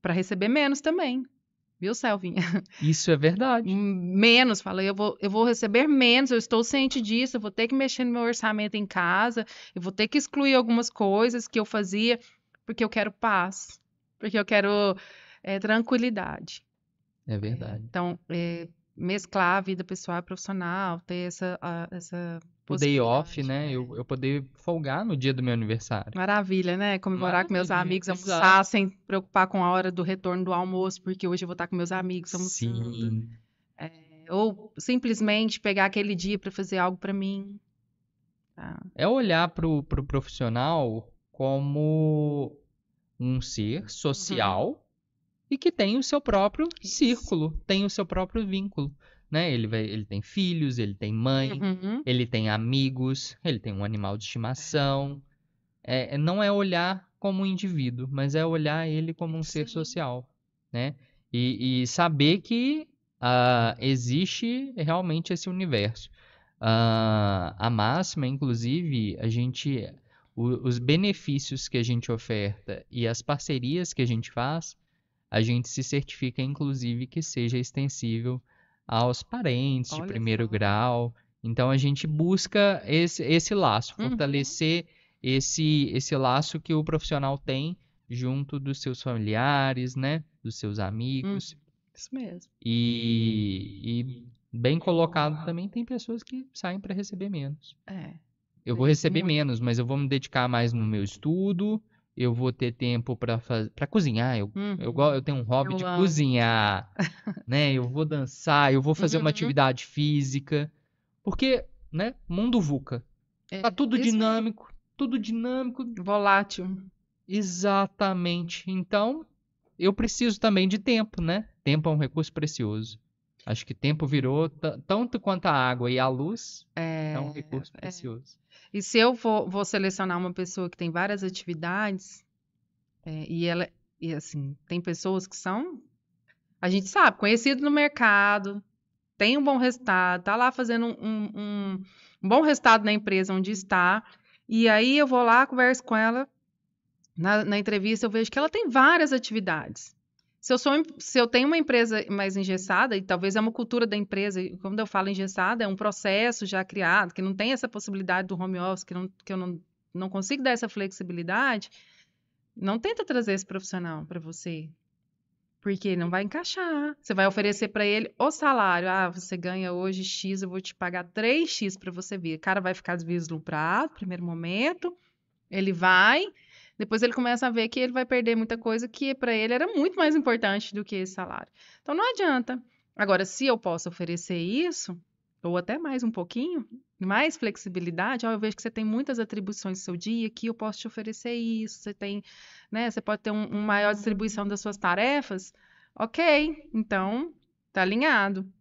para receber menos também. Viu, Selvinha? Isso é verdade. Menos, fala, eu vou, eu vou receber menos, eu estou ciente disso, eu vou ter que mexer no meu orçamento em casa, eu vou ter que excluir algumas coisas que eu fazia, porque eu quero paz, porque eu quero eh, tranquilidade. É verdade. Então, é, mesclar a vida pessoal e profissional, ter essa, a- essa O day off, né? é. Eu, eu poder folgar no dia do meu aniversário. Maravilha, né? Comemorar com meus Maravilha, amigos, exato. almoçar sem preocupar com a hora do retorno do almoço, porque hoje eu vou estar com meus amigos almoçando. Sim. Ou simplesmente pegar aquele dia para fazer algo para mim. tá? É olhar pro, pro profissional como um ser social e que tem o seu próprio Uhum. Isso. círculo, tem o seu próprio vínculo, né? Ele vai, ele tem filhos, ele tem mãe, Uhum. ele tem amigos, ele tem um animal de estimação. É, é- não é olhar como um indivíduo, mas é olhar ele como um ser Sim. social, né? E, e saber que ah, existe realmente esse universo. Ah, a máxima, inclusive, a gente, o- os benefícios que a gente oferta e as parcerias que a gente faz, a gente se certifica, inclusive, que seja extensível aos parentes de Olha primeiro só. grau. Então a gente busca esse, esse laço, Uhum. fortalecer esse, esse laço que o profissional tem junto dos seus familiares, né? Dos seus amigos. Isso mesmo. E, e bem colocado também, tem pessoas que saem para receber menos. É. Eu vou receber menos, mas eu vou me dedicar mais no meu estudo eu vou ter tempo para para cozinhar. Eu, Uhum. eu, eu tenho um hobby Eu de amo. cozinhar, né? Eu vou dançar, eu vou fazer uma Uhum. atividade física. Porque, né? Mundo VUCA. É, Tá tudo dinâmico, tudo dinâmico. Volátil. Exatamente. Então, eu preciso também de tempo, né? Tempo é um recurso precioso. Acho que tempo virou ta- tanto quanto a água e a luz É, é um recurso é. precioso. E se eu vou, vou selecionar uma pessoa que tem várias atividades, é, e ela, e assim, tem pessoas que são, a gente sabe, conhecido no mercado, tem um bom resultado, tá lá fazendo um, um- um- um bom resultado na empresa onde está, e aí eu vou lá, converso com ela, na, na entrevista eu vejo que ela tem várias atividades. Se eu, sou, se eu tenho uma empresa mais engessada, e talvez é uma cultura da empresa, e quando eu falo engessada, é um processo já criado, que não tem essa possibilidade do home office, que, não, que eu não, não consigo dar essa flexibilidade, não tenta trazer esse profissional para você. Porque não vai encaixar. Você vai oferecer para ele o salário. Ah, você ganha hoje X, eu vou te pagar 3X para você vir. O cara vai ficar deslumbrado, primeiro momento. Ele vai, depois ele começa a ver que ele vai perder muita coisa que para ele era muito mais importante do que esse salário. Então não adianta. Agora, se eu posso oferecer isso, ou até mais um pouquinho, mais flexibilidade, ó, eu vejo que você tem muitas atribuições no seu dia, que eu posso te oferecer isso, você tem, né, você pode ter um, uma maior distribuição das suas tarefas, ok, então tá alinhado.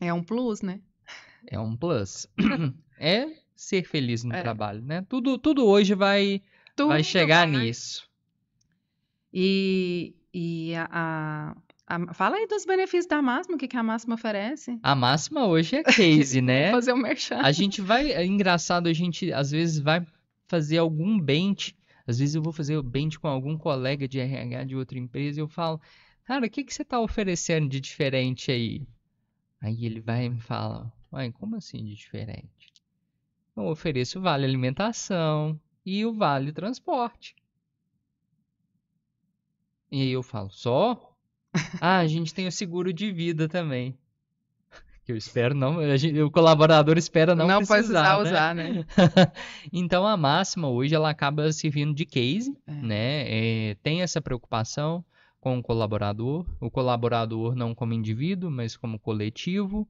É um plus, né? É um plus. É ser feliz no É. trabalho, né? Tudo, tudo hoje vai, vai Tudo chegar vai. nisso. E, e a, a- a- fala aí dos benefícios da máxima, o que, que a máxima oferece? A máxima hoje é case, né? Fazer o merchan. A gente vai. É engraçado, a gente às vezes vai fazer algum bench. Às vezes eu vou fazer o bench com algum colega de RH de outra empresa e eu falo, cara, o que que você tá oferecendo de diferente aí? Aí ele vai e me fala, uai, como assim de diferente? Eu ofereço vale alimentação e o vale transporte. E aí eu falo, só? Ah, a gente tem o seguro de vida também. Que eu espero não, gente- o colaborador espera não, Não precisar, precisar né? usar, né? Então a máxima hoje ela acaba servindo de case, É. né? É, tem essa preocupação com o colaborador, o colaborador não como indivíduo, mas como coletivo,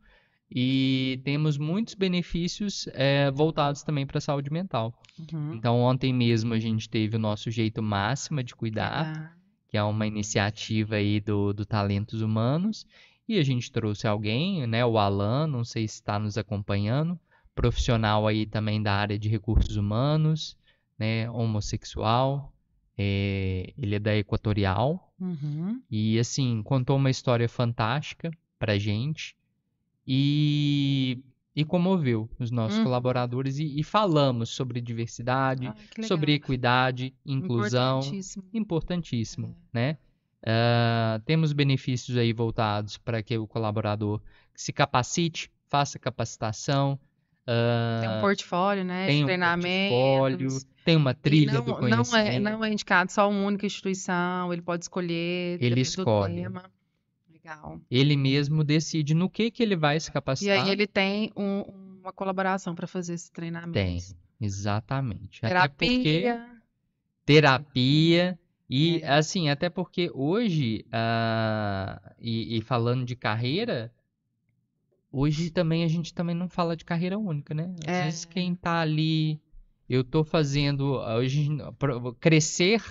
e temos muitos benefícios é, voltados também para a saúde mental. Uhum. Então ontem mesmo a gente teve o nosso jeito máxima de cuidar, Ah, que é uma iniciativa aí do, do Talentos Humanos, e a gente trouxe alguém, né, o Alan, não sei se está nos acompanhando, profissional aí também da área de recursos humanos, né, homossexual, é, ele é da Equatorial, uhum. e assim, contou uma história fantástica pra gente, e, e comoveu os nossos Uhum. colaboradores, e, e falamos sobre diversidade, Ah, sobre equidade, inclusão, Importantíssimo. importantíssimo, né? Ah, temos benefícios aí voltados para que o colaborador se capacite, faça capacitação, Tem um portfólio, né? tenha um portfólio, tem uma trilha não, do não é, conhecimento. não é indicado só uma única instituição, ele pode escolher. Ele escolhe. tema. Legal. Ele mesmo decide no que que ele vai se E capacitar. aí ele tem um- uma colaboração para fazer esse treinamento. Tem, exatamente. Até porque Terapia. terapia e É. assim, até porque hoje, ah, e, e falando de carreira, hoje também a gente também não fala de carreira única, né? Às É. vezes quem tá ali, eu tô fazendo hoje crescer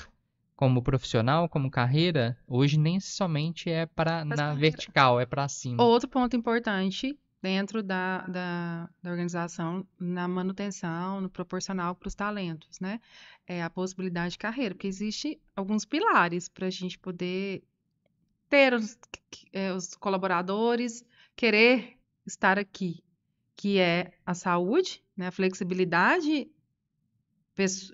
como profissional, como carreira, hoje nem somente é para na carreira- vertical, é para cima. Outro ponto importante dentro da, da, da organização, na manutenção, no proporcional para os talentos, né? É a possibilidade de carreira, porque existe alguns pilares para a gente poder ter os, eh, os colaboradores, querer estar aqui, que é a saúde, né? A flexibilidade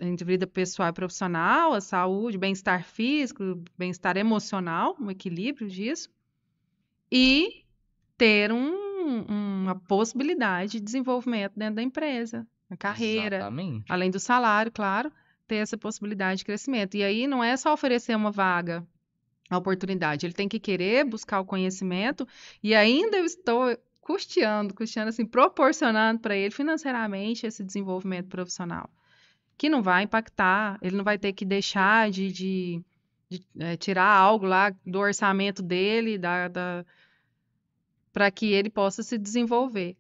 entre vida pessoal e profissional, a saúde, bem-estar físico, bem-estar emocional, um equilíbrio disso, e ter um- uma possibilidade de desenvolvimento dentro da empresa, a carreira, Exatamente. além do salário, claro, ter essa possibilidade de crescimento. E aí não é só oferecer uma vaga, a oportunidade, ele tem que querer buscar o conhecimento e ainda eu estou custeando, custeando assim, proporcionando para ele financeiramente esse desenvolvimento profissional. Que não vai impactar, ele não vai ter que deixar de, de, de é, tirar algo lá do orçamento dele, da, da para que ele possa se desenvolver,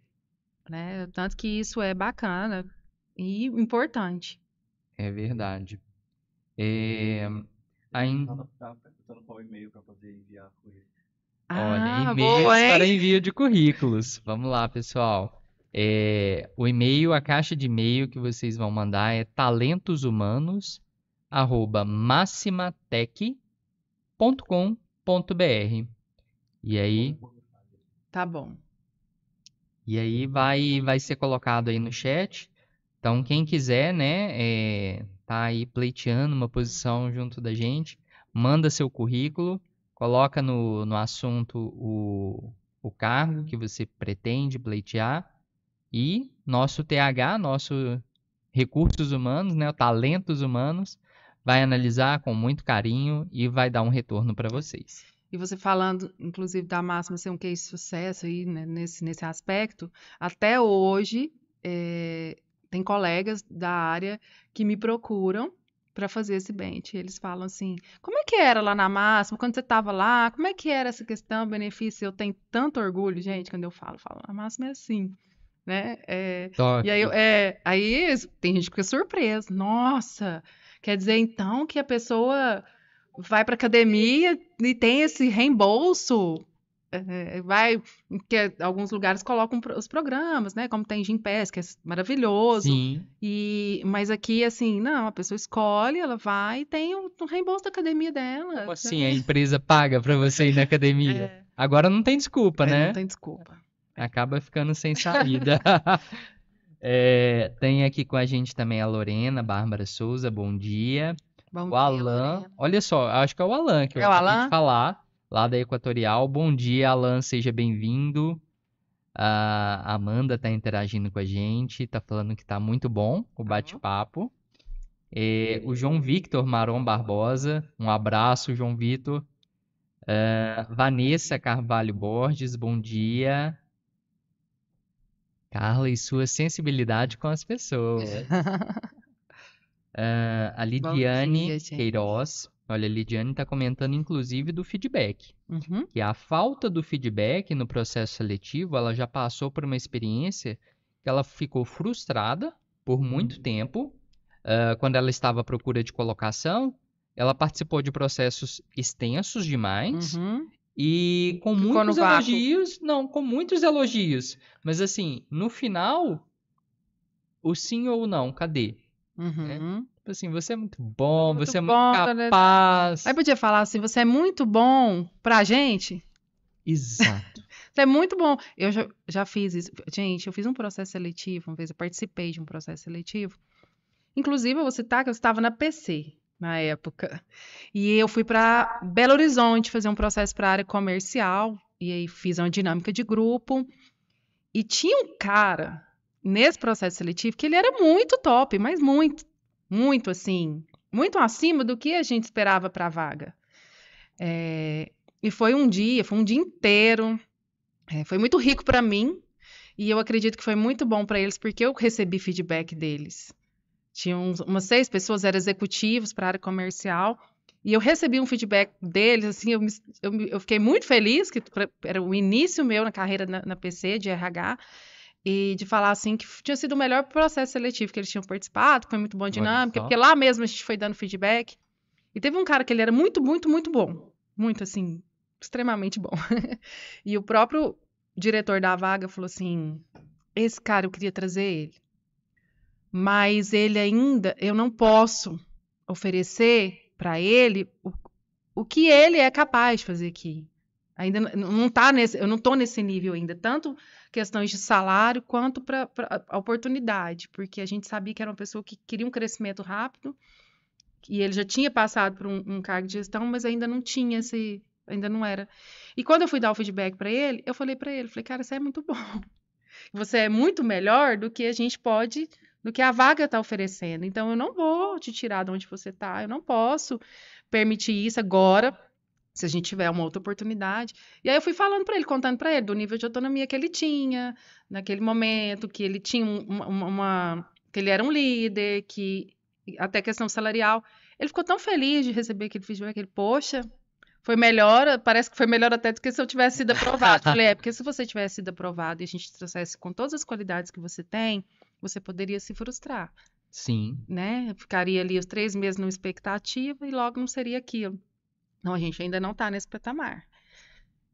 né? Tanto que isso é bacana e importante. É verdade. É, ainda... Tá perguntando qual e-mail para poder enviar currículo. Olha, Ah, e-mails boa, hein? para envio de currículos. Vamos lá, pessoal. É, o e-mail, a caixa de e-mail que vocês vão mandar é talentosumanos@maximatec.com.br. E aí, Tá bom. e aí vai vai ser colocado aí no chat. Então, quem quiser, né, é, tá aí pleiteando uma posição junto da gente, manda seu currículo, coloca no, no assunto o, o cargo que você pretende pleitear e nosso TH, nosso recursos humanos, né, talentos humanos, vai analisar com muito carinho e vai dar um retorno para vocês. E você falando, inclusive, da máxima ser um case de sucesso aí, né, nesse, nesse aspecto, até hoje é, tem colegas da área que me procuram para fazer esse bench. Eles falam assim: como é que era lá na máxima, quando você estava lá, como é que era essa questão, benefício? Eu tenho tanto orgulho, gente, quando eu falo, falo, a máxima é assim. Né? É, e aí, é, aí tem gente que fica surpresa. Nossa, quer dizer então que a pessoa vai para academia e tem esse reembolso? É, vai, que alguns lugares colocam os programas, né? Como tem Gympass, que é maravilhoso. Sim, E, mas aqui, assim, não, a pessoa escolhe, ela vai e tem o, o reembolso da academia dela. como assim a empresa paga para você ir na academia? É, Agora não tem desculpa, é, né? não tem desculpa. Acaba ficando sem saída. É, tem aqui com a gente também a Lorena Bárbara Souza, bom dia. Bom O dia, Alan, Lorena. olha só, acho que é o Alan que eu É acabei de falar, lá da Equatorial. Bom dia, Alan, seja bem-vindo. A Amanda tá interagindo com a gente, tá falando que tá muito bom o bate-papo. É, o João Victor Maron Barbosa, um abraço, João Victor. É, Vanessa Carvalho Borges, bom dia. Carla e sua sensibilidade com as pessoas. É, a Lidiane dia. Queiroz. Olha, a Lidiane está comentando, inclusive, do feedback. Uhum. Que a falta do feedback no processo seletivo, ela já passou por uma experiência que ela ficou frustrada por muito tempo. Ah, quando ela estava à procura de colocação, ela participou de processos extensos demais. Uhum. E com Ficou muitos vácuo. elogios, não, com muitos elogios. Mas assim, no final, o sim ou não, cadê? Uhum. Tipo assim, você é muito bom, Muito você é bom, muito tá, né? capaz. Aí podia falar assim, você é muito bom pra gente. Exato. Você é muito bom. Eu já, já fiz isso. Gente, eu fiz um processo seletivo, uma vez eu participei de um processo seletivo. Inclusive, eu vou citar que eu estava na PC na época. E eu fui para Belo Horizonte fazer um processo para a área comercial. E aí fiz uma dinâmica de grupo. E tinha um cara nesse processo seletivo que ele era muito top, mas muito, muito assim, muito acima do que a gente esperava para a vaga. É, e foi um dia, foi um dia inteiro. É, foi muito rico para mim e eu acredito que foi muito bom para eles porque eu recebi feedback deles. Tinham uns- umas seis pessoas, eram executivos para a área comercial e eu recebi um feedback deles, assim, eu, me- eu, eu fiquei muito feliz que era o início meu na carreira na, na PC de RH e de falar assim que tinha sido o melhor processo seletivo que eles tinham participado, que foi muito bom dinâmica, porque lá mesmo a gente foi dando feedback. E teve um cara que ele era muito, muito, muito bom, muito assim, extremamente bom. E o próprio diretor da vaga falou assim: esse cara eu queria trazer ele. Mas ele ainda, eu não posso oferecer para ele o, o que ele é capaz de fazer aqui. Ainda não tá nesse, eu não estou nesse nível ainda, tanto questões de salário quanto para a oportunidade, porque a gente sabia que era uma pessoa que queria um crescimento rápido e ele já tinha passado por um, um cargo de gestão, mas ainda não tinha esse, ainda não era. E quando eu fui dar o feedback para ele, eu falei para ele, falei, cara, você é muito bom. Você é muito melhor do que a gente pode, do que a vaga está oferecendo. Então eu não vou te tirar de onde você está, eu não posso permitir isso agora. Se a gente tiver uma outra oportunidade. E aí eu fui falando para ele, contando para ele do nível de autonomia que ele tinha naquele momento, que ele tinha um- uma, uma- uma- que ele era um líder, que até questão salarial. Ele ficou tão feliz de receber aquele feedback, ele, poxa, foi melhor, parece que foi melhor até do que se eu tivesse sido aprovado. Falei, é, porque se você tivesse sido aprovado e a gente trouxesse com todas as qualidades que você tem, você poderia se frustrar, Sim. né? Ficaria ali os três meses numa expectativa e logo não seria aquilo. Não, a gente ainda não está nesse patamar.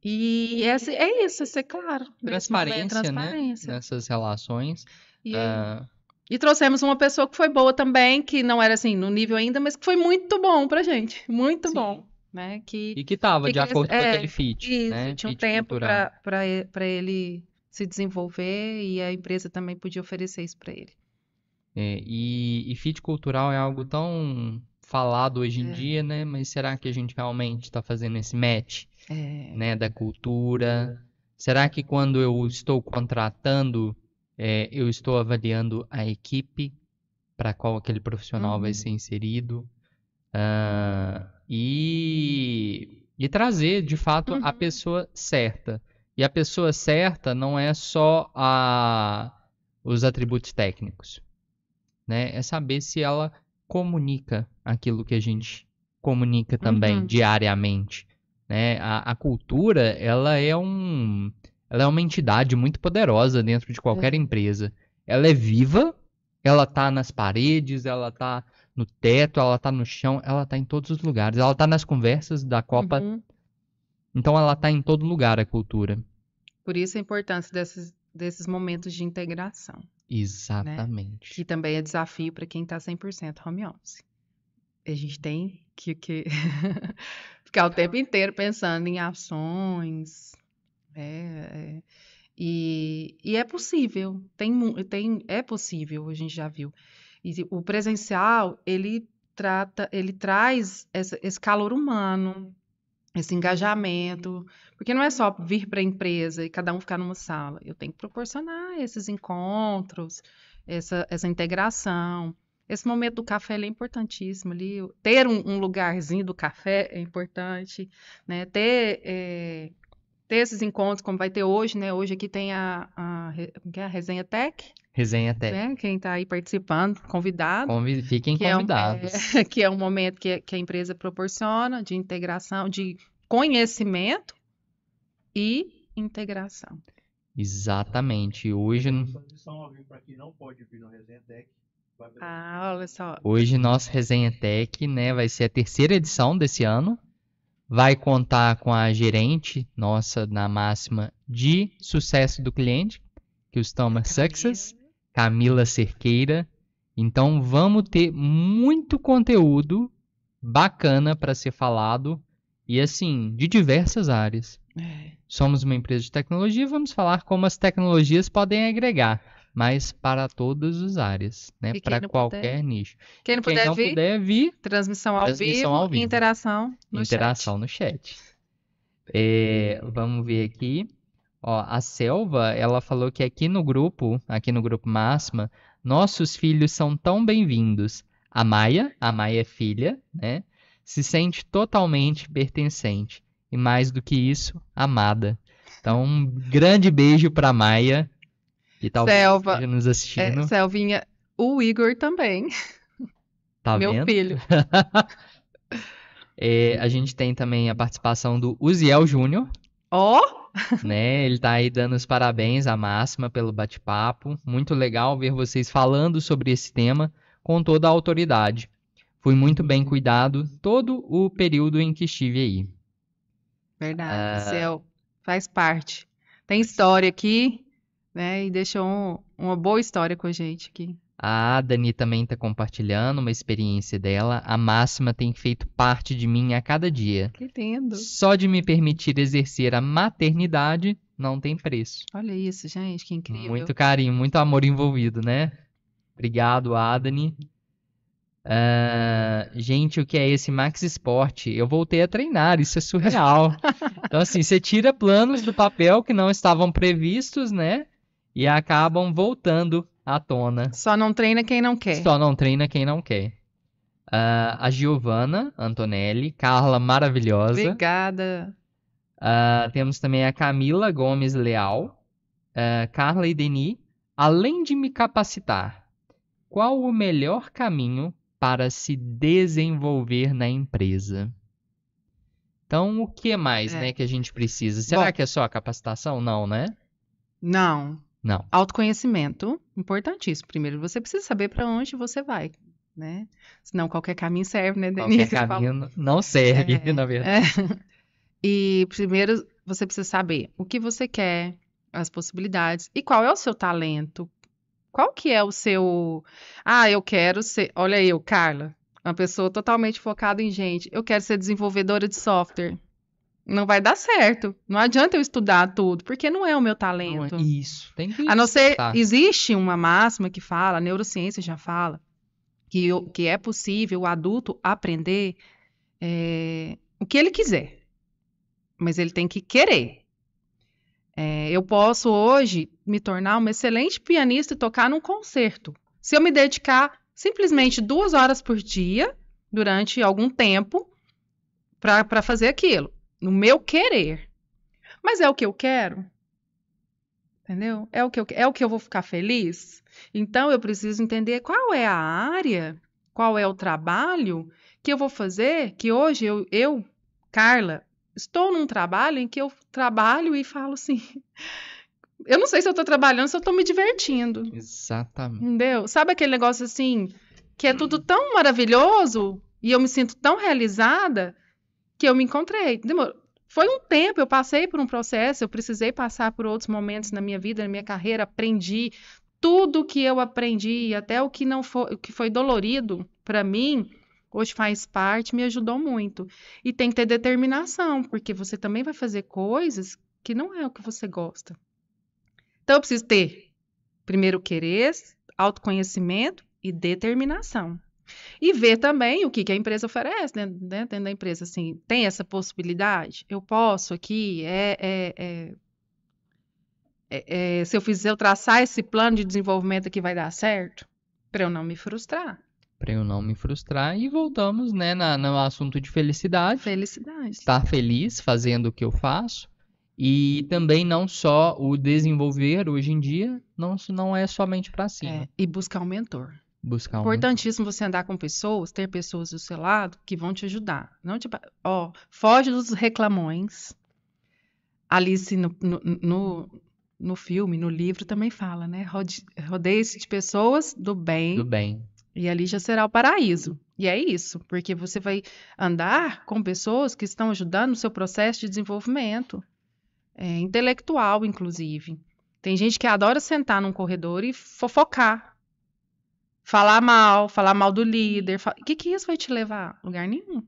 E é isso, é ser claro. nesse momento, Transparência, né? transparência. Nessas relações. E, Ah, e trouxemos uma pessoa que foi boa também, que não era assim no nível ainda, mas que foi muito bom pra gente. Muito Sim. bom. Né? Que e que tava que de acordo com é, aquele fit, Isso, né? tinha um tempo para ele se desenvolver e a empresa também podia oferecer isso para ele. É, e, e fit cultural é algo tão falado hoje em É. dia, né? Mas será que a gente realmente está fazendo esse match, É, né? Da cultura? Será que quando eu estou contratando, é, eu estou avaliando a equipe para qual aquele profissional vai Uhum. ser inserido? Ah, e, e trazer, de fato, a Uhum. pessoa certa. E a pessoa certa não é só a, os atributos técnicos, né? É saber se ela comunica aquilo que a gente comunica também Uhum. diariamente, né? A, a cultura, ela é um, ela é uma entidade muito poderosa dentro de qualquer É. empresa. Ela é viva, ela tá nas paredes, ela tá no teto, ela tá no chão, ela tá em todos os lugares. Ela tá nas conversas da Copa, uhum. Então ela tá em todo lugar a cultura. Por isso a importância desses, desses momentos de integração, Exatamente. que também é desafio para quem está 100% home office. A gente tem que, que ficar o tempo inteiro pensando em ações. é, é, e, e é possível, tem, tem, é possível, a gente já viu. E o presencial, ele trata, ele traz essa- esse calor humano, esse engajamento, porque não é só vir para a empresa e cada um ficar numa sala. Eu tenho que proporcionar esses encontros, essa, essa integração. Esse momento do café é importantíssimo ali. Ter um, um lugarzinho do café é importante, né? Ter, é, ter esses encontros, como vai ter hoje, né? Hoje aqui tem a, a, é? a Resenha Tech, Resenha até. né? Quem está aí participando, convidado Convi- Fiquem que é um, convidados. é, que é um momento que, que a empresa proporciona de integração, de conhecimento e integração. Exatamente. Hoje, Transmissão ao vivo para quem não pode vir no Resenha Tech. Vai ver. Ah, olha só. hoje nosso Resenha Tech, né, vai ser a terceira edição desse ano. Vai contar com a gerente nossa na máxima de sucesso do cliente, que é o Customer Success, Camila Cerqueira. Então vamos ter muito conteúdo bacana para ser falado e assim, de diversas áreas. É. Somos uma empresa de tecnologia, vamos falar como as tecnologias podem agregar, mas para todas as áreas, né? Para qualquer puder, nicho. Quem não Quem puder não vir, puder vir, transmissão ao transmissão vivo, ao vivo. e interação no interação no chat. É, vamos ver aqui. Ó, a Selva, ela falou que aqui no grupo, aqui no grupo Máxima, nossos filhos são tão bem-vindos. A Maia, a Maia é filha, né? Se sente totalmente pertencente. E mais do que isso, amada. Então, um grande beijo pra Maia, que talvez Selva, esteja nos chat. assistindo. É, Selvinha, o Igor também, Tá meu vendo? filho. É, a gente tem também a participação do Uziel Júnior, Ó, né? Ele tá aí dando os parabéns à Máxima pelo bate-papo. Muito legal ver vocês falando sobre esse tema com toda a autoridade. Fui muito bem cuidado todo o período em que estive aí. verdade, Ah. Cel, faz parte. Tem história aqui, né? E deixou um- uma boa história com a gente aqui. A Dani também está compartilhando uma experiência dela. A Máxima tem feito parte de mim a cada dia. Que lindo. Só de me permitir exercer a maternidade não tem preço. Olha isso, gente, que incrível. Muito carinho, muito amor envolvido, né? Obrigado, Adani. Ah, gente, o que é esse Max Sport? Eu voltei a treinar, isso é surreal. Então, assim, você tira planos do papel que não estavam previstos, né? E acabam voltando à tona. Só não treina quem não quer. Só não treina quem não quer. Ah, a Giovana Antonelli, Carla maravilhosa. Obrigada. Ah, temos também a Camila Gomes Leal, ah, Carla e Deni. Além de me capacitar, qual o melhor caminho para se desenvolver na empresa. Então, o que mais, É. né, que a gente precisa? Será Bom. que é só a capacitação? Não, né? Não. Não. Autoconhecimento, importantíssimo. Primeiro, você precisa saber para onde você vai, né? Senão qualquer caminho serve, né, Qualquer Denise? Fala- caminho não serve, É, na verdade. É. E primeiro você precisa saber o que você quer, as possibilidades e qual é o seu talento. Qual que é o seu. Ah, eu quero ser. Olha eu, Carla, uma pessoa totalmente focada em gente. Eu quero ser desenvolvedora de software. Não vai dar certo. Não adianta eu estudar tudo, porque não é o meu Não, talento. Isso, tem que A não ser, Tá. existe uma máxima que fala, a neurociência já fala, que, que é possível o adulto aprender é, o que ele quiser, mas ele tem que querer. É, eu posso hoje me tornar uma excelente pianista e tocar num concerto, se eu me dedicar simplesmente duas horas por dia, durante algum tempo, para fazer aquilo, no meu querer. Mas é o que eu quero? Entendeu? É o que eu, é o que eu vou ficar feliz? Então eu preciso entender qual é a área, qual é o trabalho que eu vou fazer, que hoje eu, eu Carla, estou num trabalho em que eu trabalho e falo assim, eu não sei se eu estou trabalhando, se eu estou me divertindo. Exatamente. Entendeu? Sabe aquele negócio assim, que é tudo tão maravilhoso e eu me sinto tão realizada que eu me encontrei. Demorou. Foi um tempo, eu passei por um processo, eu precisei passar por outros momentos na minha vida, na minha carreira, aprendi tudo que eu aprendi, até o que não foi, o que foi dolorido para mim, hoje faz parte, me ajudou muito. E tem que ter determinação, porque você também vai fazer coisas que não é o que você gosta. Então eu preciso ter primeiro querer, autoconhecimento e determinação. E ver também o que, que a empresa oferece né, né, dentro da empresa. Assim, tem essa possibilidade? Eu posso aqui? É, é, é, é, é, se eu fizer, eu traçar esse plano de desenvolvimento aqui vai dar certo? Para eu não me frustrar. Para eu não me frustrar. E voltamos, né, na, no assunto de felicidade. Felicidade. Estar feliz fazendo o que eu faço. E também não só o desenvolver hoje em dia, não, não é somente para cima. É, e buscar um mentor. Buscar um Importantíssimo você andar com pessoas, ter pessoas do seu lado que vão te ajudar. Não te, ó, foge dos reclamões. Alice no, no, no, no filme, no livro também fala, né? Rode- Rodeie-se de pessoas do bem do bem. e ali já será o paraíso. E é isso, porque você vai andar com pessoas que estão ajudando no seu processo de desenvolvimento, é, intelectual, inclusive. Tem gente que adora sentar num corredor e fofocar. Falar mal, falar mal do líder. O que, que isso vai te levar? Lugar nenhum.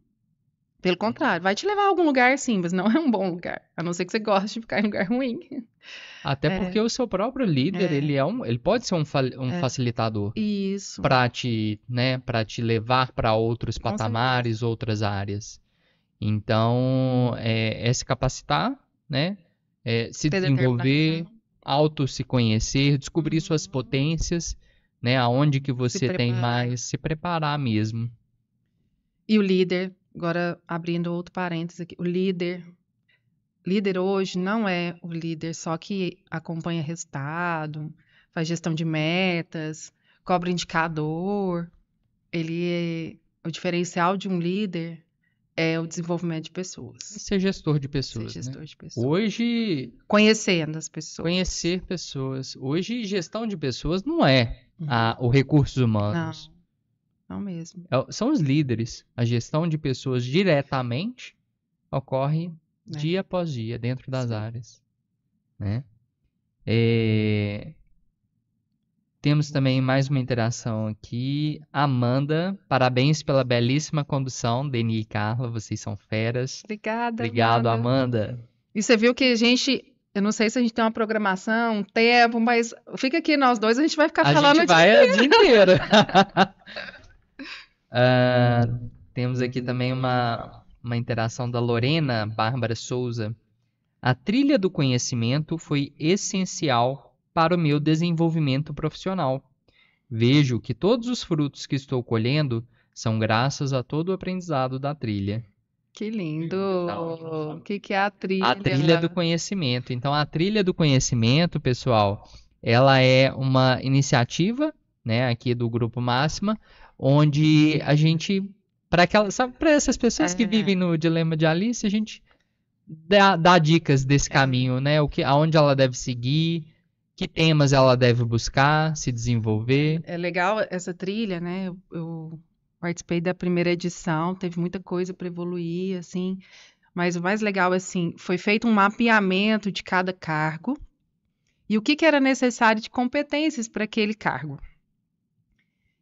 Pelo contrário, vai te levar a algum lugar sim, mas não é um bom lugar. A não ser que você goste de ficar em lugar ruim. Até É. porque o seu próprio líder, É. ele é um, ele pode ser um, fa- um É. facilitador Isso. para te, né, para te levar para outros Com patamares, outras áreas. Então, é, é se capacitar, né? É se Ter desenvolver, auto se conhecer, descobrir suas Uhum. potências, né? Aonde que você tem mais, se preparar mesmo. E o líder, agora abrindo outro parênteses aqui, o líder, líder hoje não é o líder só que acompanha resultado, faz gestão de metas, cobra indicador. Ele é, o diferencial de um líder é o desenvolvimento de pessoas, Ser gestor de ser pessoas, né? gestor de pessoas, Hoje, conhecendo as pessoas. conhecer pessoas. Hoje, gestão de pessoas não é Uhum. a, o recursos Não, humanos. não mesmo. É- são os líderes. A gestão de pessoas diretamente ocorre É. dia após dia dentro das Sim. áreas, né? É, Temos também mais uma interação aqui. Amanda, parabéns pela belíssima condução, Deni e Carla, vocês são feras. Obrigada. Obrigado, Amanda. Amanda. E você viu que a gente, eu não sei se a gente tem uma programação, um tempo, mas fica aqui nós dois, a gente vai ficar A falando gente vai o dia inteiro. Ah, temos aqui também uma, uma interação da Lorena Bárbara Souza. A trilha do conhecimento foi essencial para o meu desenvolvimento profissional. Vejo que todos os frutos que estou colhendo são graças a todo o aprendizado da trilha. Que lindo. Não. O que que é a trilha? A trilha do conhecimento. Então, a trilha do conhecimento, pessoal, ela é uma iniciativa, né, aqui do Grupo Máxima, onde a gente para aquela, sabe, para essas pessoas que É. vivem no dilema de Alice, a gente dá, dá dicas desse É. caminho, né? O que, aonde ela deve seguir, que temas ela deve buscar, se desenvolver. É legal essa trilha, né? Eu, participei da primeira edição, teve muita coisa para evoluir, assim. Mas o mais legal, assim, foi feito um mapeamento de cada cargo e o que, que era necessário de competências para aquele cargo.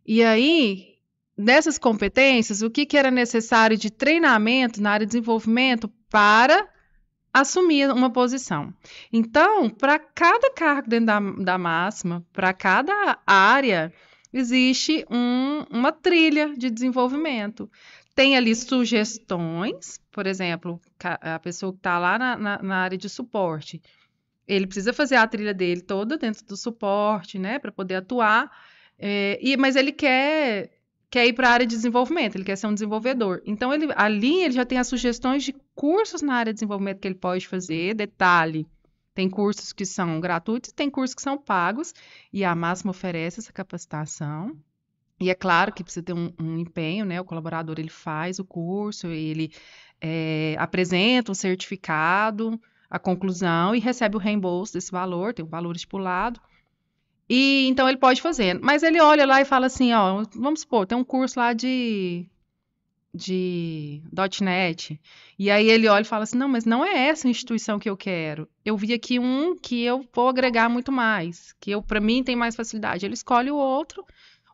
E aí, dessas competências, o que, que era necessário de treinamento na área de desenvolvimento para assumir uma posição. Então, para cada cargo dentro da, da máxima, para cada área, existe um- uma trilha de desenvolvimento. Tem ali sugestões, por exemplo, a pessoa que está lá na, na- na área de suporte, ele precisa fazer a trilha dele toda dentro do suporte, né, para poder atuar, é, e, mas ele quer, quer ir para a área de desenvolvimento, ele quer ser um desenvolvedor. Então, ele, ali ele já tem as sugestões de cursos na área de desenvolvimento que ele pode fazer, detalhe, tem cursos que são gratuitos, tem cursos que são pagos, e a Máxima oferece essa capacitação. E é claro que precisa ter um, um empenho, né? O colaborador ele faz o curso, ele é, apresenta o certificado, a conclusão e recebe o reembolso desse valor, tem um valor estipulado. E então ele pode fazer. Mas ele olha lá e fala assim, ó, vamos supor, tem um curso lá de de .NET. E aí ele olha e fala assim: "Não, mas não é essa instituição que eu quero. Eu vi aqui um que eu vou agregar muito mais, que eu para mim tem mais facilidade". Ele escolhe o outro,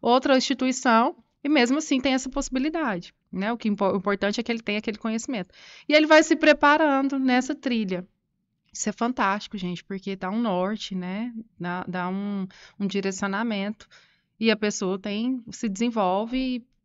outra instituição e mesmo assim tem essa possibilidade, né? O que o importante é que ele tenha aquele conhecimento. E ele vai se preparando nessa trilha. Isso é fantástico, gente, porque dá um norte, né? Dá, dá um, um direcionamento. E a pessoa tem, se desenvolve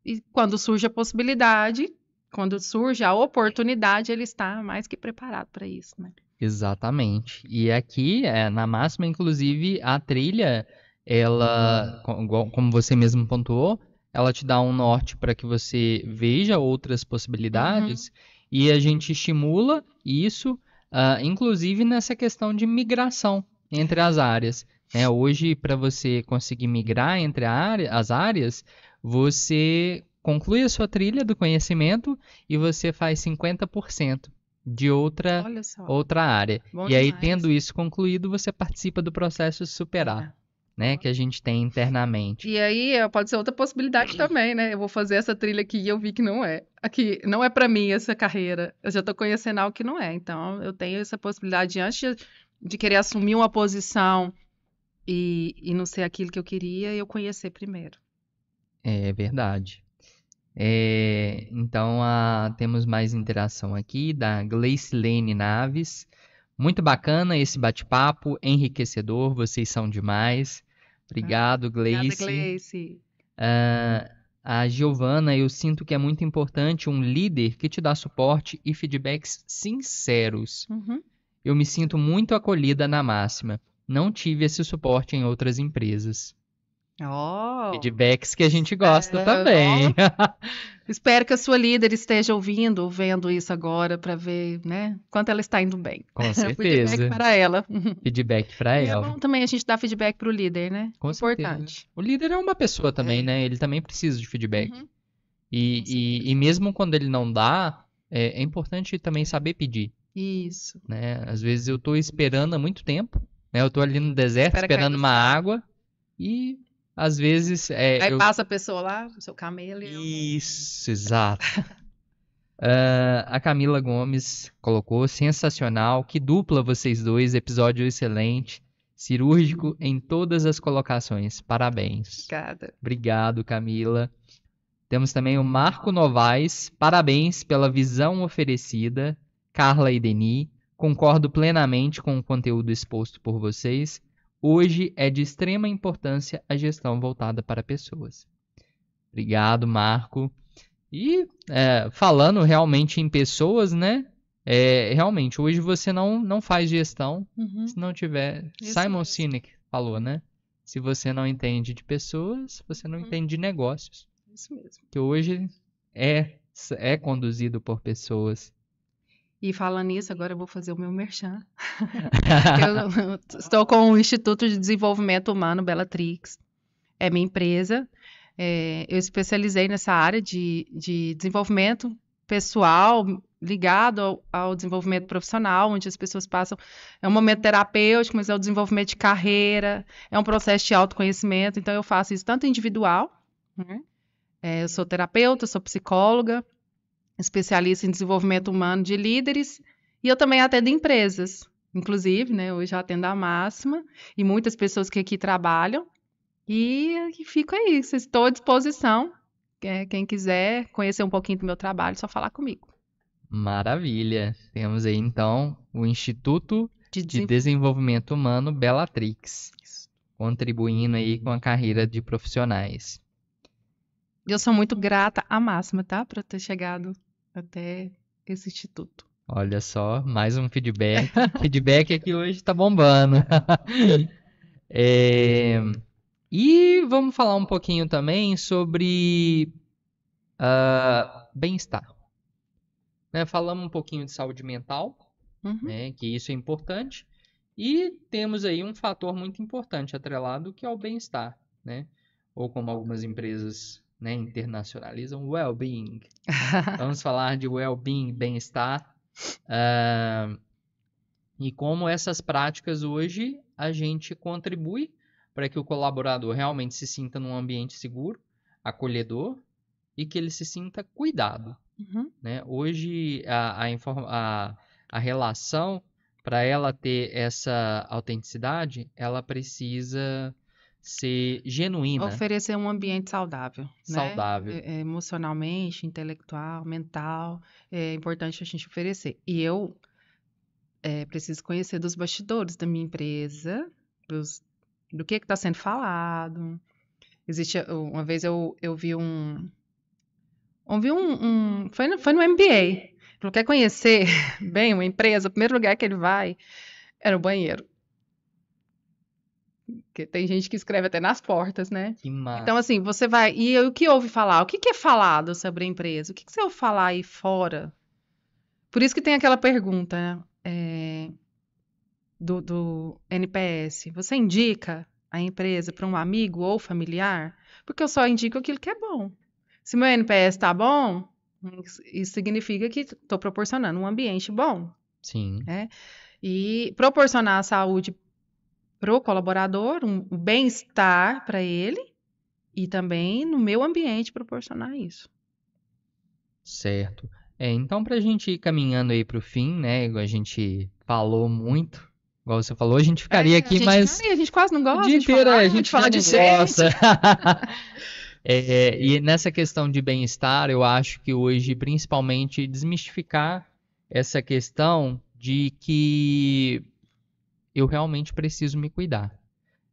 e, e quando surge a possibilidade, quando surge a oportunidade, ele está mais que preparado para isso, né? Exatamente. E aqui, é, na máxima, inclusive, a trilha, ela, como você mesmo pontuou, ela te dá um norte para que você veja outras possibilidades e a gente estimula isso, ah, inclusive nessa questão de migração entre as áreas. né? Hoje, para você conseguir migrar entre área- as áreas, você conclui a sua trilha do conhecimento e você faz 50% de outra outra área. Bom e aí, demais. tendo isso concluído, você participa do processo de superar, né? Que a gente tem internamente. E aí eh, pode ser outra possibilidade também, né? Eu vou fazer essa trilha aqui e eu vi que não é. Aqui não é para mim essa carreira. Eu já tô conhecendo algo que não é. Então eu tenho essa possibilidade antes de, de querer assumir uma posição e, e não ser aquilo que eu queria, eu conhecer primeiro. É verdade. É, então, a- temos mais interação aqui da Gleicilene Naves. Muito bacana esse bate-papo, enriquecedor, vocês são demais. Obrigado, Obrigada, Gleice. Gleice. Ah, a Giovana, eu sinto que é muito importante um líder que te dá suporte e feedbacks sinceros. Uhum. Eu me sinto muito acolhida na máxima. Não tive esse suporte em outras empresas. Oh, Feedbacks que a gente gosta É, também. espero que a sua líder esteja ouvindo ou vendo isso agora para ver, né, quanto ela está indo bem. Com Feedback certeza. para ela. Feedback pra E é ela. bom também a gente dar feedback para o líder, né? Com certeza. Importante. O líder é uma pessoa também, É. né? Ele também precisa de feedback. Uhum. E, e, certeza. e mesmo quando ele não dá, é, é importante também saber pedir, Isso. né? Às vezes eu tô esperando há muito tempo, né? Eu tô ali no deserto Espera esperando do uma água e às vezes é, Aí eu- passa a pessoa lá, o seu camelo e eu... Isso, exato. Ah, a Camila Gomes colocou sensacional, que dupla vocês dois, episódio excelente, cirúrgico em todas as colocações. Parabéns. Obrigada. Obrigado, Camila. Temos também o Marco Novaes. Parabéns pela visão oferecida. Carla e Deni. Concordo plenamente com o conteúdo exposto por vocês. Hoje é de extrema importância a gestão voltada para pessoas. Obrigado, Marco. E é, falando realmente em pessoas, né? É, realmente, hoje você não, não faz gestão Uhum. se não tiver. Isso Simon mesmo. Sinek falou, né? Se você não entende de pessoas, você não Uhum. entende de negócios. Isso mesmo. Que hoje é, é conduzido por pessoas. E falando nisso, agora eu vou fazer o meu merchan. eu estou com o Instituto de Desenvolvimento Humano Bellatrix. É minha empresa. É, eu especializei nessa área de, de desenvolvimento pessoal ligado ao, ao, desenvolvimento profissional, onde as pessoas passam. É um momento terapêutico, mas é o desenvolvimento de carreira, é um processo de autoconhecimento. Então, eu faço isso tanto individual, né? é, eu sou terapeuta, sou psicóloga, especialista em desenvolvimento humano de líderes, e eu também atendo empresas. Inclusive, né, hoje eu atendo a máxima, e muitas pessoas que aqui trabalham. E, e fico aí, estou à disposição é, quem quiser conhecer um pouquinho do meu trabalho, é só falar comigo. Maravilha. Temos aí então o Instituto de, de Desenvolvimento Humano Bellatrix, contribuindo aí com a carreira de profissionais. Eu sou muito grata à máxima, tá? Por ter chegado até esse instituto. Olha só, mais um feedback. feedback aqui hoje tá bombando. é... E vamos falar um pouquinho também sobre uh, bem-estar. Né, falamos um pouquinho de saúde mental, uhum. né, que isso é importante. E temos aí um fator muito importante atrelado, que é o bem-estar. Né? Ou como algumas empresas né, internacionalizam, well-being. vamos falar de well-being, bem-estar. Uh, e como essas práticas hoje a gente contribui para que o colaborador realmente se sinta num ambiente seguro, acolhedor e que ele se sinta cuidado. Uhum. Né? Hoje, a, a, a, a relação, para ela ter essa autenticidade, ela precisa ser genuína. Oferecer um ambiente saudável. Né? Saudável. Né? É, emocionalmente, intelectual, mental. É importante a gente oferecer. E eu é, preciso conhecer dos bastidores da minha empresa, dos, do que está sendo falado. Existe, uma vez eu, eu vi um. Ouvi um. um foi, no, foi no MBA. Ele quer conhecer bem uma empresa, o primeiro lugar que ele vai era o banheiro. Porque tem gente que escreve até nas portas, né? Que massa. Então, assim, você vai. E o que ouve falar? O que, que é falado sobre a empresa? O que, que você ouve falar aí fora? Por isso que tem aquela pergunta, né? É, do, do NPS, você indica a empresa para um amigo ou familiar? Porque eu só indico aquilo que é bom. Se meu NPS está bom, isso significa que estou proporcionando um ambiente bom. Sim. Né? E proporcionar a saúde para o colaborador, um bem-estar para ele e também no meu ambiente proporcionar isso. Certo. É, então, para a gente ir caminhando aí para o fim, né? A gente falou muito Igual você falou, a gente ficaria é, aqui, a gente, mas. a gente quase não gosta. O dia inteiro falar, a gente fala de gosta. é, e nessa questão de bem-estar, eu acho que hoje, principalmente, desmistificar essa questão de que eu realmente preciso me cuidar.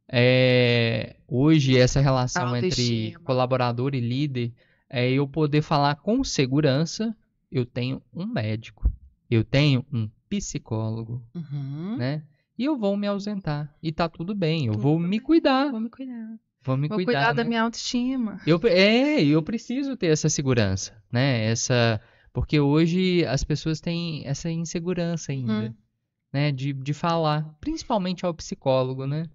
É, hoje, essa relação entre colaborador e líder é eu poder falar com segurança: eu tenho um médico, eu tenho um psicólogo, uhum. né? e eu vou me ausentar. E tá tudo bem, eu tudo vou bem. me cuidar. Vou me cuidar. Vou me vou cuidar, cuidar né? da minha autoestima. Eu, é, eu preciso ter essa segurança, né? Essa, porque hoje as pessoas têm essa insegurança ainda, hum. Né? De, de falar, principalmente ao psicólogo, né?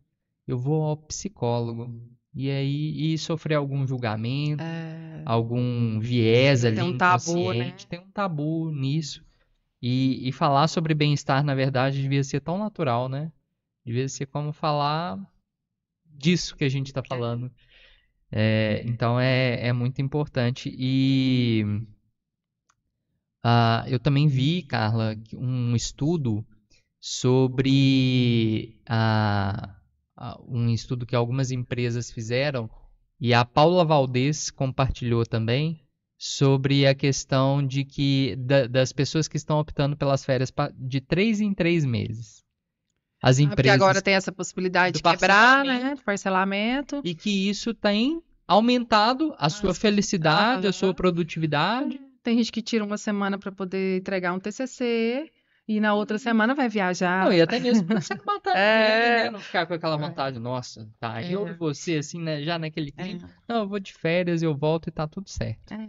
Eu vou ao psicólogo. E aí, e sofrer algum julgamento, é... algum viés ali, tem um tabu, né? Tem um tabu nisso. E, e falar sobre bem-estar, na verdade, devia ser tão natural, né? Devia ser como falar disso que a gente está falando. É, então é, é muito importante. E uh, eu também vi, Carla, um estudo sobre uh, uh, um estudo que algumas empresas fizeram e a Paula Valdez compartilhou também sobre a questão de que da, das pessoas que estão optando pelas férias de três em três meses. As empresas. Ah, porque agora tem essa possibilidade de quebrar, né? Parcelamento. E que isso tem aumentado a sua felicidade, a sua produtividade. Tem gente que tira uma semana para poder entregar um TCC e na outra semana vai viajar. Não, e até mesmo pra você matar é... né? Não ficar com aquela vontade, nossa, tá, é. eu e você, assim, né, já naquele é. clima. É. Não, eu vou de férias, eu volto e tá tudo certo. É.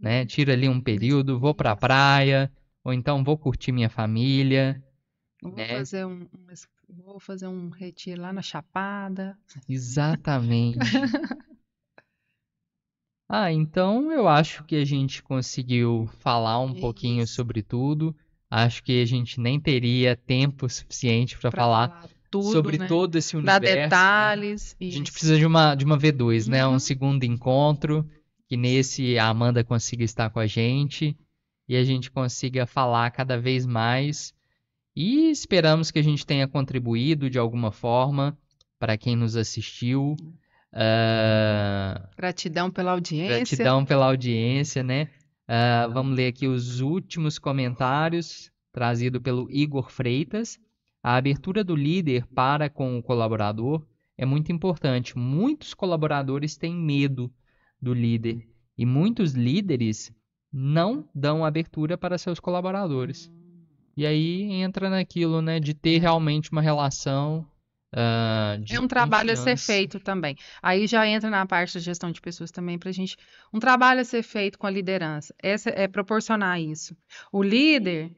Né? Tira ali um período, vou pra praia, ou então vou curtir minha família. Vou, né? fazer, um, vou fazer um retiro lá na Chapada. Exatamente. Ah, então eu acho que a gente conseguiu falar um pouquinho sobre tudo. Acho que a gente nem teria tempo suficiente para Pra falar tudo, sobre né? todo esse Dar universo. detalhes. A gente precisa de uma, de uma V2, né? Um Uhum. segundo encontro, que nesse a Amanda consiga estar com a gente e a gente consiga falar cada vez mais. E esperamos que a gente tenha contribuído de alguma forma para quem nos assistiu. Ah, Gratidão pela audiência. Gratidão pela audiência, né? Ah, vamos ler aqui os últimos comentários trazido pelo Igor Freitas. A abertura do líder para com o colaborador é muito importante. Muitos colaboradores têm medo do líder e muitos líderes não dão abertura para seus colaboradores. E aí entra naquilo, né, de ter realmente uma relação ah, É um trabalho a ser confiança. feito também. Aí já entra na parte da gestão de pessoas também para a gente. Um trabalho a ser feito com a liderança. Essa é proporcionar isso. O líder,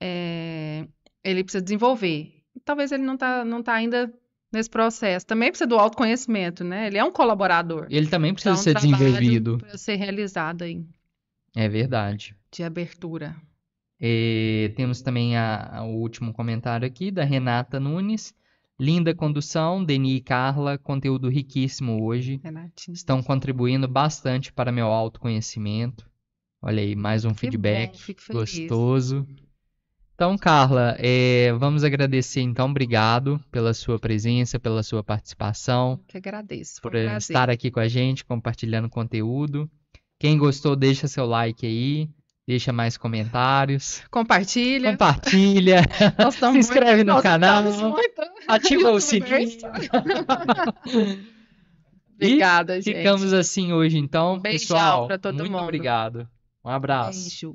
é, ele precisa desenvolver. Talvez ele não está não tá ainda nesse processo. Também precisa do autoconhecimento, né? Ele é um colaborador. Ele também precisa Então, ser um desenvolvido. para ser realizado aí, É verdade. de abertura. Eh, temos também a- a- o último comentário aqui da Renata Nunes. Linda condução, Deni e Carla, conteúdo riquíssimo hoje. Renatinho. Estão contribuindo bastante para meu autoconhecimento. Olha aí, mais um Que feedback bom, gostoso. Então, Carla, eh, vamos agradecer então, obrigado pela sua presença, pela sua participação, Que agradeço. Por um eh, estar aqui com a gente, compartilhando conteúdo. Quem gostou, deixa seu like aí, deixa mais comentários. Compartilha. Compartilha, se estamos muito- inscreve no nós canal, muito ativa o sininho. Obrigada, gente. Ficamos assim hoje então, Um pessoal. pra todo muito mundo. obrigado. Um abraço. Beijo.